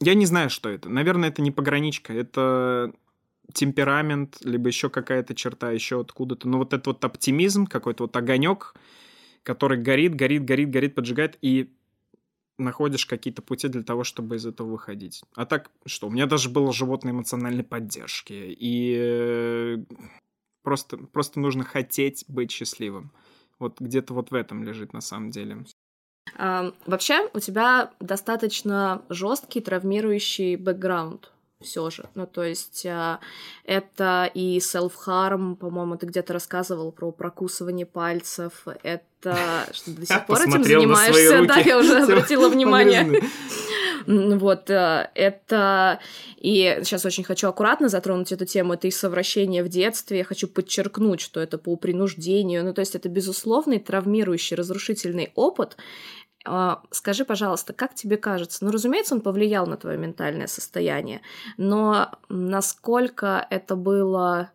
я не знаю, что это. Наверное, это не пограничка, это темперамент, либо еще какая-то черта, еще откуда-то. Но вот этот вот оптимизм, какой-то вот огонек, который горит, горит, горит, горит, поджигает, и находишь какие-то пути для того, чтобы из этого выходить. А так, что, у меня даже было животное эмоциональной поддержки, и э, просто, просто нужно хотеть быть счастливым. Вот где-то вот в этом лежит на самом деле. Вообще, у тебя достаточно жесткий травмирующий бэкграунд все же. Ну, то есть э, это и self-harm, по-моему, ты где-то рассказывал про прокусывание пальцев, это (laughs) что до сих пор этим занимаешься, да, я уже (laughs) обратила внимание. Вот, э, это... И сейчас очень хочу аккуратно затронуть эту тему. Это и совращение в детстве. Я хочу подчеркнуть, что это по принуждению. Ну, то есть это безусловный травмирующий, разрушительный опыт. А, скажи, пожалуйста, как тебе кажется? Ну, разумеется, он повлиял на твое ментальное состояние, но насколько это было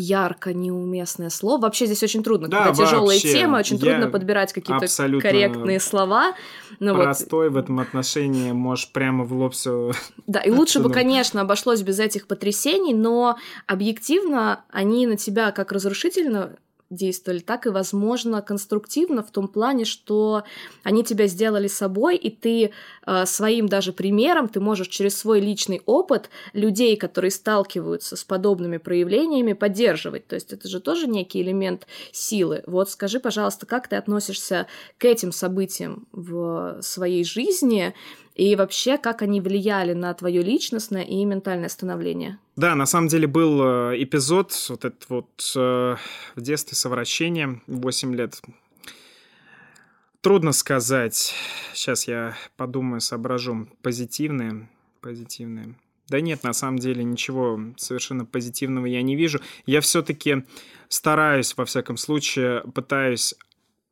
ярко неуместное слово. Вообще здесь очень трудно, да, когда тяжелая тема, очень трудно подбирать какие-то корректные слова. Ну, простой вот. в этом отношении, можешь прямо в лоб все. Да, и лучше бы, конечно, обошлось без этих потрясений, но объективно они на тебя как разрушительно действовали, так и, возможно, конструктивно в том плане, что они тебя сделали собой, и ты э, своим даже примером, ты можешь через свой личный опыт людей, которые сталкиваются с подобными проявлениями, поддерживать. То есть это же тоже некий элемент силы. Вот скажи, пожалуйста, как ты относишься к этим событиям в своей жизни, и вообще, как они влияли на твое личностное и ментальное становление? Да, на самом деле был э, эпизод, вот этот вот э, в детстве совращение, 8 лет. Трудно сказать. Сейчас я подумаю, соображу. Позитивные, позитивные. Да нет, на самом деле ничего совершенно позитивного я не вижу. Я все-таки стараюсь, во всяком случае, пытаюсь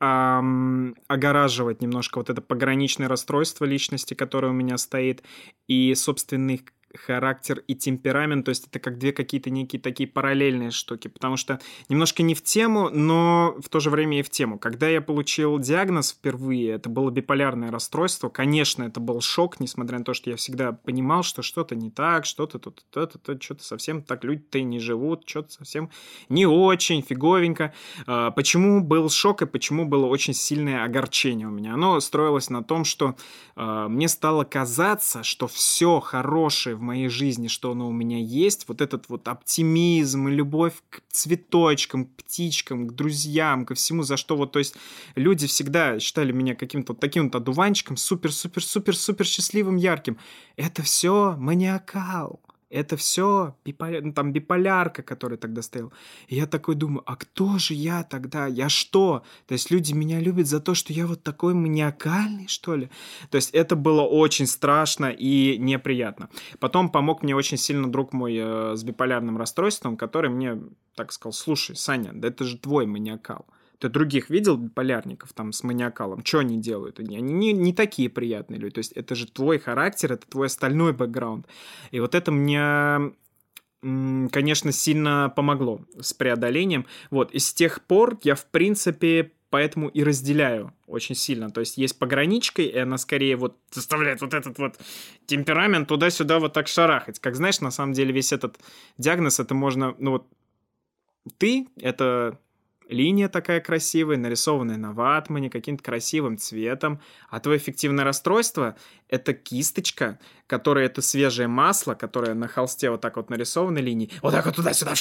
эм, огораживать немножко вот это пограничное расстройство личности, которое у меня стоит, и собственных характер и темперамент, то есть это как две какие-то некие такие параллельные штуки, потому что немножко не в тему, но в то же время и в тему. Когда я получил диагноз впервые, это было биполярное расстройство, конечно, это был шок, несмотря на то, что я всегда понимал, что что-то не так, что-то тут, то-то, то, что-то совсем так люди-то и не живут, что-то совсем не очень, фиговенько. А, почему был шок и почему было очень сильное огорчение у меня? Оно строилось на том, что а, мне стало казаться, что все хорошее в моей жизни, что оно у меня есть, вот этот вот оптимизм и любовь к цветочкам, к птичкам, к друзьям, ко всему, за что вот, то есть люди всегда считали меня каким-то вот таким вот одуванчиком, супер-супер-супер-супер счастливым, ярким. Это все маниакал. Это все биполя... ну, там биполярка, которая тогда стоял. И я такой думаю, а кто же я тогда? Я что? То есть люди меня любят за то, что я вот такой маниакальный, что ли? То есть это было очень страшно и неприятно. Потом помог мне очень сильно друг мой э, с биполярным расстройством, который мне так сказал, слушай, Саня, да это же твой маниакал. Ты других видел полярников там с маниакалом? Что они делают? Они, они не, не такие приятные люди. То есть это же твой характер, это твой остальной бэкграунд. И вот это мне конечно, сильно помогло с преодолением. Вот, и с тех пор я, в принципе, поэтому и разделяю очень сильно. То есть есть пограничка, и она скорее вот заставляет вот этот вот темперамент туда-сюда вот так шарахать. Как знаешь, на самом деле весь этот диагноз, это можно, ну вот, ты — это линия такая красивая, нарисованная на ватмане каким-то красивым цветом, а твое эффективное расстройство — это кисточка, которая это свежее масло, которое на холсте вот так вот нарисованы линии, вот так вот туда-сюда,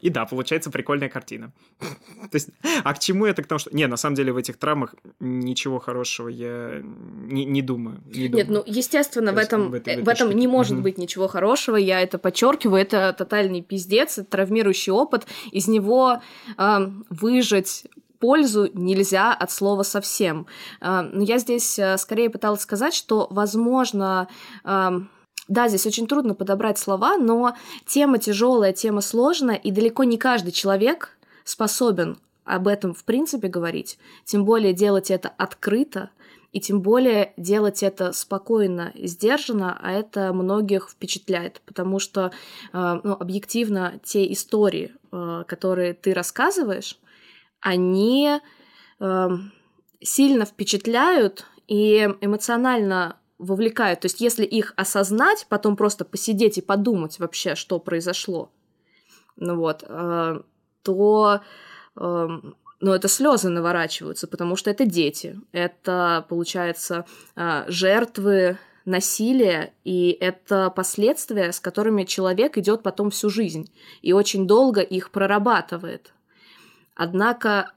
и да, получается прикольная картина. (laughs) То есть, а к чему это? К тому, что... Не, на самом деле в этих травмах ничего хорошего я не, не думаю. Не Нет, ну, естественно, в этом, в, этой, в, этом штуке. не может угу. быть ничего хорошего, я это подчеркиваю, это тотальный пиздец, это травмирующий опыт, из него э, выжить пользу нельзя от слова совсем. А, но я здесь э, скорее пыталась сказать, что, возможно, да, здесь очень трудно подобрать слова, но тема тяжелая, тема сложная, и далеко не каждый человек способен об этом в принципе говорить, тем более делать это открыто, и тем более делать это спокойно, сдержанно, а это многих впечатляет, потому что э, ну, объективно те истории, э, которые ты рассказываешь, они э, сильно впечатляют и эмоционально вовлекают. То есть, если их осознать, потом просто посидеть и подумать вообще, что произошло, ну вот, э, то э, ну, это слезы наворачиваются, потому что это дети, это, получается, э, жертвы насилия, и это последствия, с которыми человек идет потом всю жизнь и очень долго их прорабатывает. Однако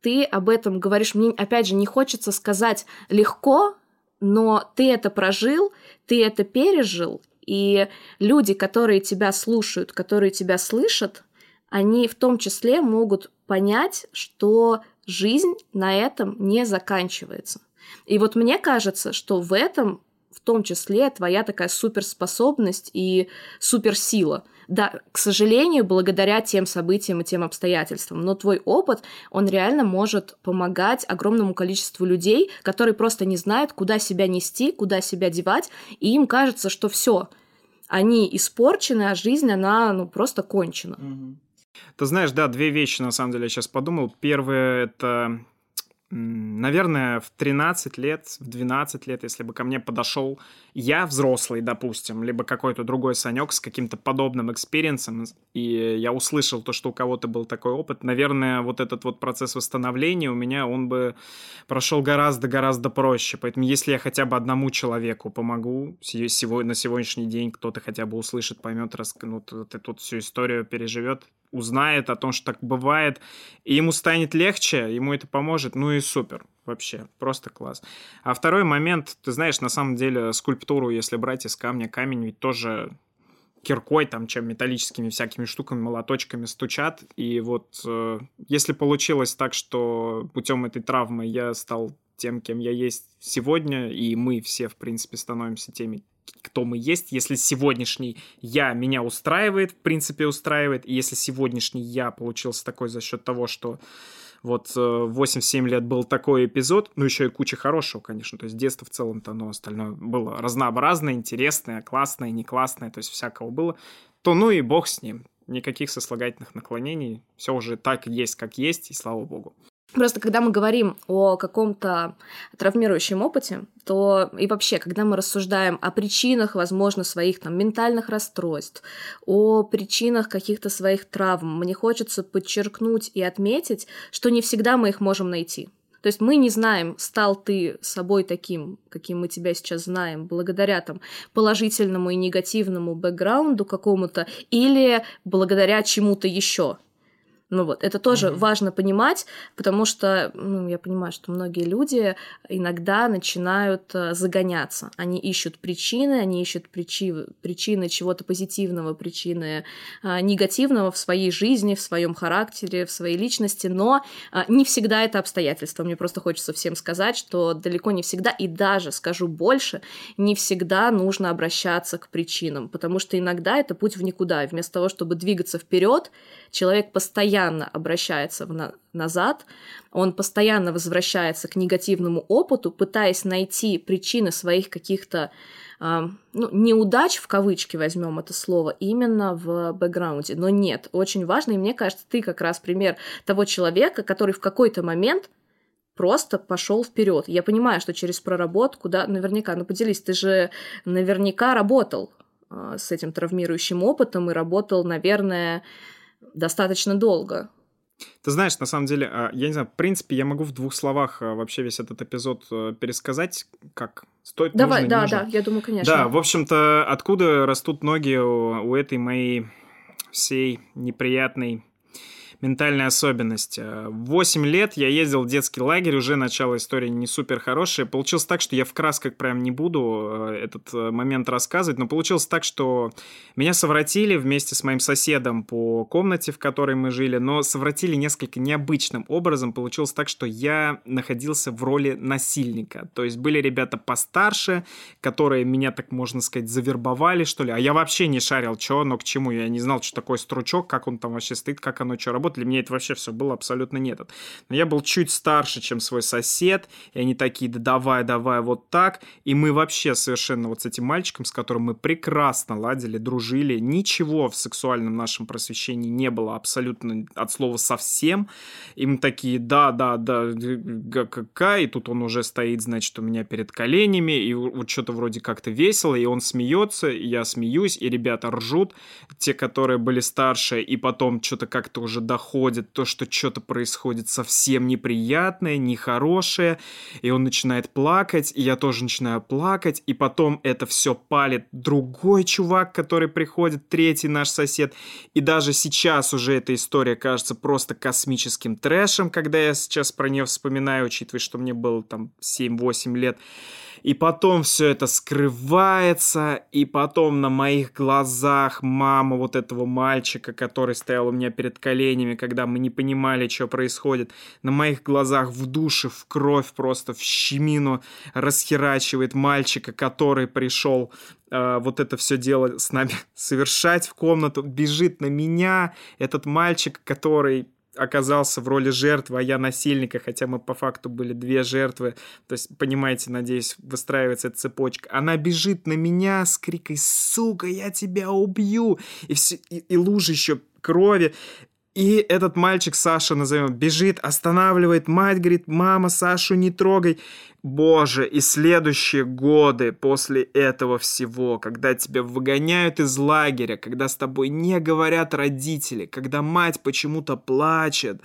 ты об этом говоришь, мне опять же не хочется сказать легко, но ты это прожил, ты это пережил, и люди, которые тебя слушают, которые тебя слышат, они в том числе могут понять, что жизнь на этом не заканчивается. И вот мне кажется, что в этом в том числе твоя такая суперспособность и суперсила. Да, к сожалению, благодаря тем событиям и тем обстоятельствам, но твой опыт, он реально может помогать огромному количеству людей, которые просто не знают, куда себя нести, куда себя девать, и им кажется, что все, они испорчены, а жизнь, она ну, просто кончена. Ты знаешь, да, две вещи, на самом деле, я сейчас подумал. Первое — это наверное, в 13 лет, в 12 лет, если бы ко мне подошел я, взрослый, допустим, либо какой-то другой Санек с каким-то подобным experience ом, и я услышал то, что у кого-то был такой опыт, наверное, вот этот вот процесс восстановления у меня, он бы прошел гораздо-гораздо проще. Поэтому если я хотя бы одному человеку помогу, на сегодняшний день кто-то хотя бы услышит, поймет, ну, вот эту всю историю переживет, узнает о том, что так бывает, и ему станет легче, ему это поможет, ну и супер, вообще, просто класс. А второй момент, ты знаешь, на самом деле скульптуру, если брать из камня, камень ведь тоже киркой, там, чем металлическими всякими штуками, молоточками стучат. И вот э, если получилось так, что путем этой травмы я стал тем, кем я есть сегодня, и мы все, в принципе, становимся теми, кто мы есть, если сегодняшний я меня устраивает, в принципе устраивает, и если сегодняшний я получился такой за счет того, что вот 8-7 э, лет был такой эпизод, ну еще и куча хорошего, конечно, то есть детство в целом-то, но остальное было разнообразное, интересное, классное, не классное, то есть всякого было, то ну и бог с ним, никаких сослагательных наклонений, все уже так есть, как есть, и слава богу. Просто когда мы говорим о каком-то травмирующем опыте, то и вообще, когда мы рассуждаем о причинах, возможно, своих там ментальных расстройств, о причинах каких-то своих травм, мне хочется подчеркнуть и отметить, что не всегда мы их можем найти. То есть мы не знаем, стал ты собой таким, каким мы тебя сейчас знаем, благодаря там положительному и негативному бэкграунду какому-то, или благодаря чему-то еще. Ну вот, это тоже mm-hmm. важно понимать, потому что, ну, я понимаю, что многие люди иногда начинают э, загоняться. Они ищут причины, они ищут причи... причины чего-то позитивного, причины э, негативного в своей жизни, в своем характере, в своей личности, но э, не всегда это обстоятельства. Мне просто хочется всем сказать, что далеко не всегда, и даже, скажу больше, не всегда нужно обращаться к причинам, потому что иногда это путь в никуда. Вместо того, чтобы двигаться вперед, человек постоянно обращается в на назад, он постоянно возвращается к негативному опыту, пытаясь найти причины своих каких-то э, ну, неудач, в кавычки возьмем это слово, именно в бэкграунде. Но нет, очень важно, и мне кажется, ты как раз пример того человека, который в какой-то момент просто пошел вперед. Я понимаю, что через проработку, да, наверняка, ну поделись, ты же наверняка работал э, с этим травмирующим опытом и работал, наверное, достаточно долго. Ты знаешь, на самом деле, а, я не знаю, в принципе, я могу в двух словах а, вообще весь этот эпизод э, пересказать, как стоит. Давай, нужно, да, нужно. да, я думаю, конечно. Да, в общем-то, откуда растут ноги у, у этой моей всей неприятной ментальная особенность. В 8 лет я ездил в детский лагерь, уже начало истории не супер хорошее. Получилось так, что я в красках прям не буду э, этот э, момент рассказывать, но получилось так, что меня совратили вместе с моим соседом по комнате, в которой мы жили, но совратили несколько необычным образом. Получилось так, что я находился в роли насильника. То есть были ребята постарше, которые меня, так можно сказать, завербовали, что ли, а я вообще не шарил, что оно к чему. Я не знал, что такое стручок, как он там вообще стоит, как оно что работает работали, мне это вообще все было абсолютно нет. Но я был чуть старше, чем свой сосед, и они такие, да давай, давай, вот так. И мы вообще совершенно вот с этим мальчиком, с которым мы прекрасно ладили, дружили, ничего в сексуальном нашем просвещении не было абсолютно от слова совсем. И мы такие, да, да, да, ГКК, и тут он уже стоит, значит, у меня перед коленями, и вот что-то вроде как-то весело, и он смеется, и я смеюсь, и ребята ржут, те, которые были старше, и потом что-то как-то уже доходит, то, что что-то происходит совсем неприятное, нехорошее, и он начинает плакать, и я тоже начинаю плакать, и потом это все палит другой чувак, который приходит, третий наш сосед, и даже сейчас уже эта история кажется просто космическим трэшем, когда я сейчас про нее вспоминаю, учитывая, что мне было там 7-8 лет, и потом все это скрывается, и потом на моих глазах мама вот этого мальчика, который стоял у меня перед коленями, когда мы не понимали, что происходит, на моих глазах в душе, в кровь просто, в щемину расхерачивает мальчика, который пришел э, вот это все дело с нами (laughs) совершать в комнату, бежит на меня, этот мальчик, который оказался в роли жертвы, а я насильника, хотя мы по факту были две жертвы. То есть, понимаете, надеюсь, выстраивается эта цепочка. Она бежит на меня с крикой «Сука, я тебя убью!» И, все, и, и лужа еще крови. И этот мальчик, Саша, назовем, бежит, останавливает. Мать говорит, мама, Сашу не трогай. Боже, и следующие годы после этого всего, когда тебя выгоняют из лагеря, когда с тобой не говорят родители, когда мать почему-то плачет,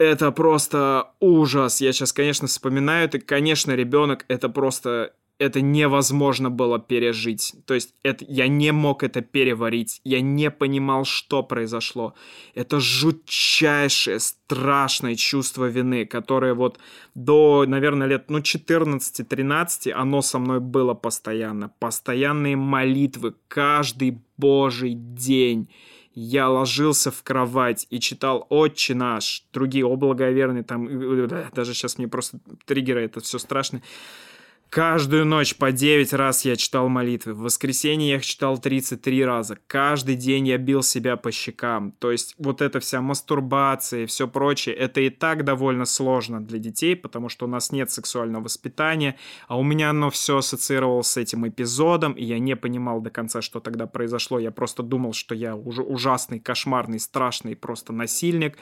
это просто ужас. Я сейчас, конечно, вспоминаю, и, конечно, ребенок это просто это невозможно было пережить. То есть это, я не мог это переварить. Я не понимал, что произошло. Это жутчайшее, страшное чувство вины, которое вот до, наверное, лет ну, 14-13 оно со мной было постоянно. Постоянные молитвы каждый божий день я ложился в кровать и читал «Отче наш», другие «О благоверный», там, даже сейчас мне просто триггеры, это все страшно. Каждую ночь по 9 раз я читал молитвы. В воскресенье я их читал 33 раза. Каждый день я бил себя по щекам. То есть вот эта вся мастурбация и все прочее, это и так довольно сложно для детей, потому что у нас нет сексуального воспитания, а у меня оно все ассоциировалось с этим эпизодом, и я не понимал до конца, что тогда произошло. Я просто думал, что я уже ужасный, кошмарный, страшный просто насильник.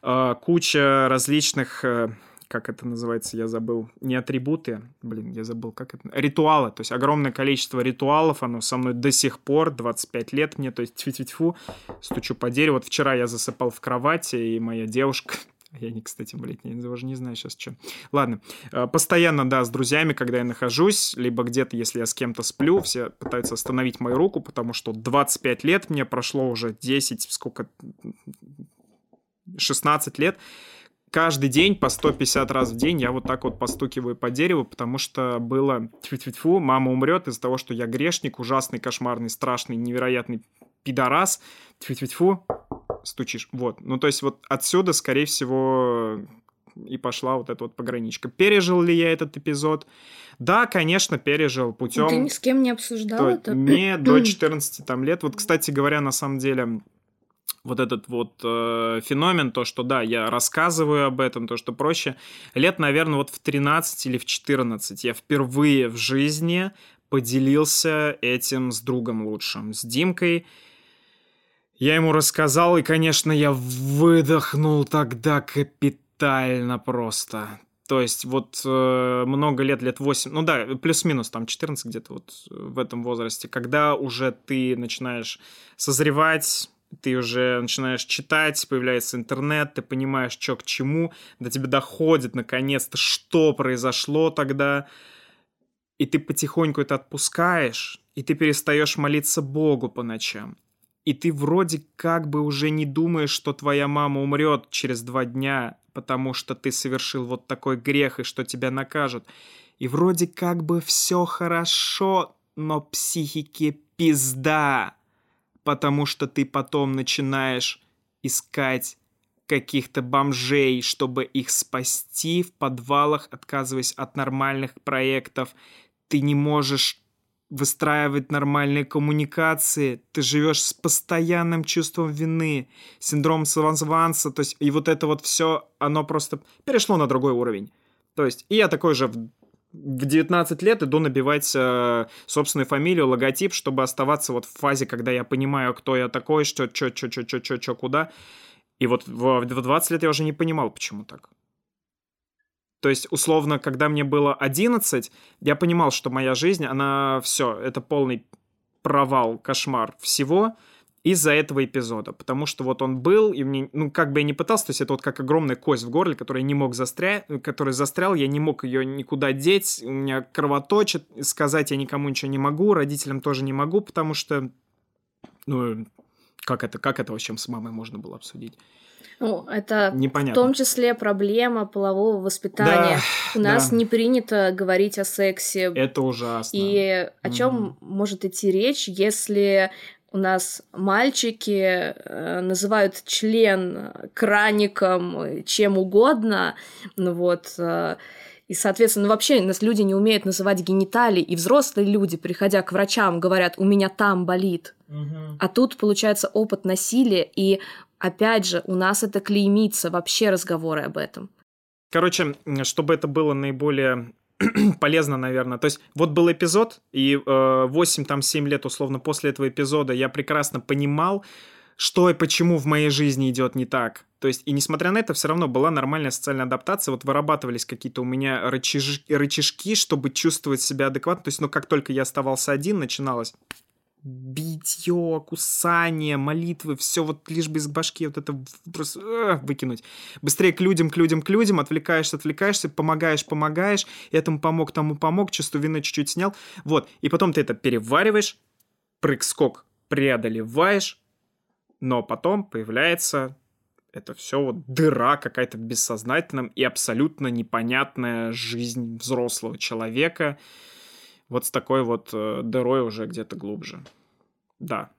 А, куча различных э, как это называется, я забыл, не атрибуты, блин, я забыл, как это, ритуалы, то есть огромное количество ритуалов, оно со мной до сих пор, 25 лет мне, то есть тьфу-тьфу-тьфу, стучу по дереву, вот вчера я засыпал в кровати, и моя девушка, (laughs) я не, кстати, блядь, я даже не знаю сейчас, что. Ладно. Э, постоянно, да, с друзьями, когда я нахожусь, либо где-то, если я с кем-то сплю, все пытаются остановить мою руку, потому что 25 лет мне прошло уже 10, сколько, 16 лет, каждый день по 150 раз в день я вот так вот постукиваю по дереву, потому что было тьфу-тьфу-тьфу, мама умрет из-за того, что я грешник, ужасный, кошмарный, страшный, невероятный пидорас, тьфу-тьфу-тьфу, стучишь. Вот. Ну, то есть вот отсюда, скорее всего, и пошла вот эта вот пограничка. Пережил ли я этот эпизод? Да, конечно, пережил путем... Ты ни с кем не обсуждал то, это? Не, до 14 там, лет. Вот, кстати говоря, на самом деле, вот этот вот э, феномен, то, что да, я рассказываю об этом, то, что проще. Лет, наверное, вот в 13 или в 14 я впервые в жизни поделился этим с другом лучшим, с Димкой. Я ему рассказал, и, конечно, я выдохнул тогда капитально просто. То есть вот э, много лет, лет 8, ну да, плюс-минус там 14 где-то вот в этом возрасте, когда уже ты начинаешь созревать, ты уже начинаешь читать, появляется интернет, ты понимаешь, что к чему, до тебя доходит наконец-то, что произошло тогда, и ты потихоньку это отпускаешь, и ты перестаешь молиться Богу по ночам. И ты вроде как бы уже не думаешь, что твоя мама умрет через два дня, потому что ты совершил вот такой грех и что тебя накажут. И вроде как бы все хорошо, но психике пизда потому что ты потом начинаешь искать каких-то бомжей, чтобы их спасти в подвалах, отказываясь от нормальных проектов. Ты не можешь выстраивать нормальные коммуникации, ты живешь с постоянным чувством вины, синдром самозванца, то есть и вот это вот все, оно просто перешло на другой уровень. То есть и я такой же в 19 лет иду набивать э, собственную фамилию, логотип, чтобы оставаться вот в фазе, когда я понимаю, кто я такой, что, что, что, что, что, что, что, куда. И вот в, в 20 лет я уже не понимал, почему так. То есть, условно, когда мне было 11, я понимал, что моя жизнь, она все, это полный провал, кошмар всего из-за этого эпизода. Потому что вот он был, и мне, ну, как бы я не пытался, то есть это вот как огромная кость в горле, которую я не мог застрять, который застрял, я не мог ее никуда деть, у меня кровоточит, сказать я никому ничего не могу, родителям тоже не могу, потому что, ну, как это, как это вообще с мамой можно было обсудить? Ну, это Непонятно. в том числе проблема полового воспитания. Да, У нас да. не принято говорить о сексе. Это ужасно. И о чем Мгм. может идти речь, если у нас мальчики э, называют член краником, э, чем угодно, ну вот, э, и, соответственно, ну, вообще нас люди не умеют называть гениталии, и взрослые люди, приходя к врачам, говорят, у меня там болит. А тут, получается, опыт насилия, и, опять же, у нас это клеймится, вообще разговоры об этом. Короче, чтобы это было наиболее (clears throat) полезно, наверное. То есть вот был эпизод, и э, 8, там, 7 лет условно после этого эпизода я прекрасно понимал, что и почему в моей жизни идет не так. То есть, и несмотря на это, все равно была нормальная социальная адаптация. Вот вырабатывались какие-то у меня рычаж- рычажки, чтобы чувствовать себя адекватно. То есть, ну, как только я оставался один, начиналось битье, кусание, молитвы, все вот лишь бы из башки вот это просто выкинуть. Быстрее к людям, к людям, к людям, отвлекаешься, отвлекаешься, помогаешь, помогаешь, этому помог, тому помог, чувство вины чуть-чуть снял. Вот, и потом ты это перевариваешь, прыг-скок преодолеваешь, но потом появляется это все вот дыра какая-то в бессознательном и абсолютно непонятная жизнь взрослого человека, вот с такой вот э, дырой уже где-то глубже. Да.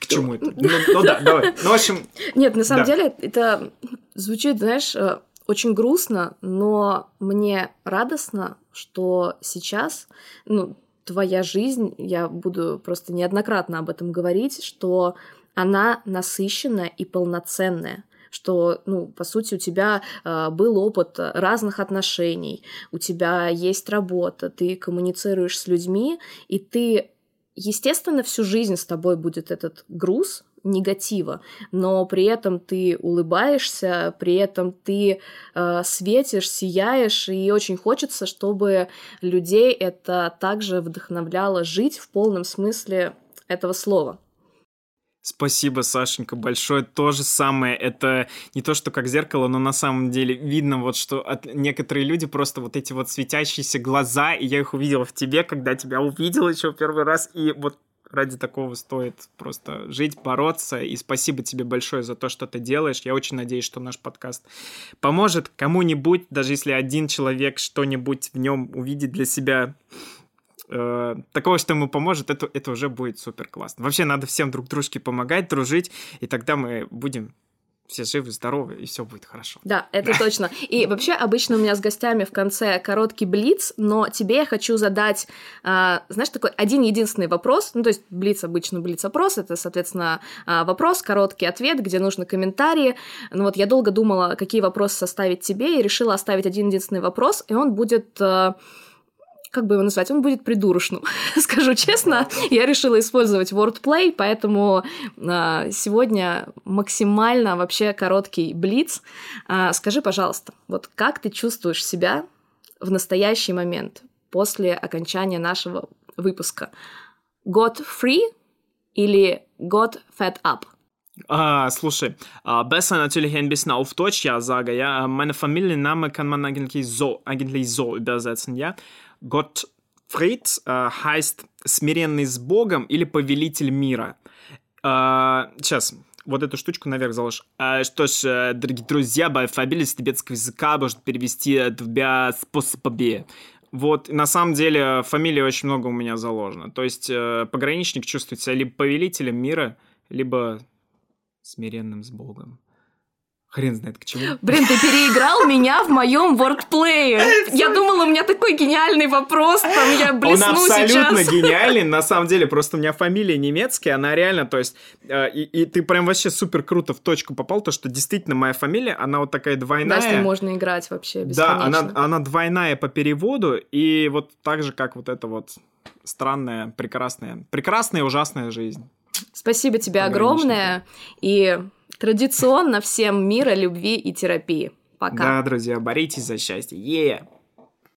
К чему это? Ну, ну да, давай. Ну, в общем, Нет, на самом Да. деле это звучит, знаешь, э, очень грустно, но мне радостно, что сейчас, ну, твоя жизнь, я буду просто неоднократно об этом говорить, что она насыщенная и полноценная что, ну, по сути, у тебя э, был опыт разных отношений, у тебя есть работа, ты коммуницируешь с людьми, и ты, естественно, всю жизнь с тобой будет этот груз негатива, но при этом ты улыбаешься, при этом ты э, светишь, сияешь, и очень хочется, чтобы людей это также вдохновляло жить в полном смысле этого слова. Спасибо, Сашенька, большое. То же самое. Это не то, что как зеркало, но на самом деле видно вот, что от... некоторые люди просто вот эти вот светящиеся глаза, и я их увидел в тебе, когда тебя увидел еще первый раз, и вот ради такого стоит просто жить, бороться. И спасибо тебе большое за то, что ты делаешь. Я очень надеюсь, что наш подкаст поможет кому-нибудь, даже если один человек что-нибудь в нем увидит для себя э, такого, что ему поможет, это, это уже будет супер классно. Вообще надо всем друг дружке помогать, дружить, и тогда мы будем все живы, здоровы, и все будет хорошо. Да, это точно. И (laughs) вообще обычно у меня с гостями в конце короткий блиц, но тебе я хочу задать, а, знаешь, такой один единственный вопрос. Ну, то есть блиц обычно блиц-опрос, это, соответственно, а, вопрос, короткий ответ, где нужно комментарии. Ну вот я долго думала, какие вопросы составить тебе, и решила оставить один единственный вопрос, и он будет... а, как бы его назвать, он будет придурочным. (laughs) Скажу честно, я решила использовать wordplay, поэтому а, сегодня максимально вообще короткий блиц. А, скажи, пожалуйста, вот как ты чувствуешь себя в настоящий момент после окончания нашего выпуска? Got free или got fed up? Slушай, ah, besser natürlich ein bisschen auf Deutsch ja sage, ja. Meine Familienname kann man eigentlich so, eigentlich so übersetzen, ja. Gottfried äh, heißt смиренный с Богом или повелитель мира. А, сейчас, вот эту штучку наверх заложишь. А, что ж, э, дорогие друзья, алфавиту с тибетского языка можно перевести двумя способами. Вот, на самом деле, фамилия очень много у меня заложено. То есть, э, пограничник чувствует себя либо повелителем мира, либо смиренным с Богом. Хрен знает к чему. Блин, ты переиграл меня в моем вордплее. Я думала, у меня такой гениальный вопрос, там я блесну Он абсолютно сейчас. гениальный, на (laughs) самом деле, просто у меня фамилия немецкая, она реально, то есть, э, и, и ты прям вообще супер круто в точку попал, то, что действительно моя фамилия, она вот такая двойная. Да, с ним можно играть вообще Да, бесконечно. она, она двойная по переводу, и вот так же, как вот это вот странная, прекрасная, прекрасная и ужасная жизнь. Спасибо тебе огромное. И традиционно всем мира, любви и терапии. Пока. Да, друзья, боритесь за счастье. Е!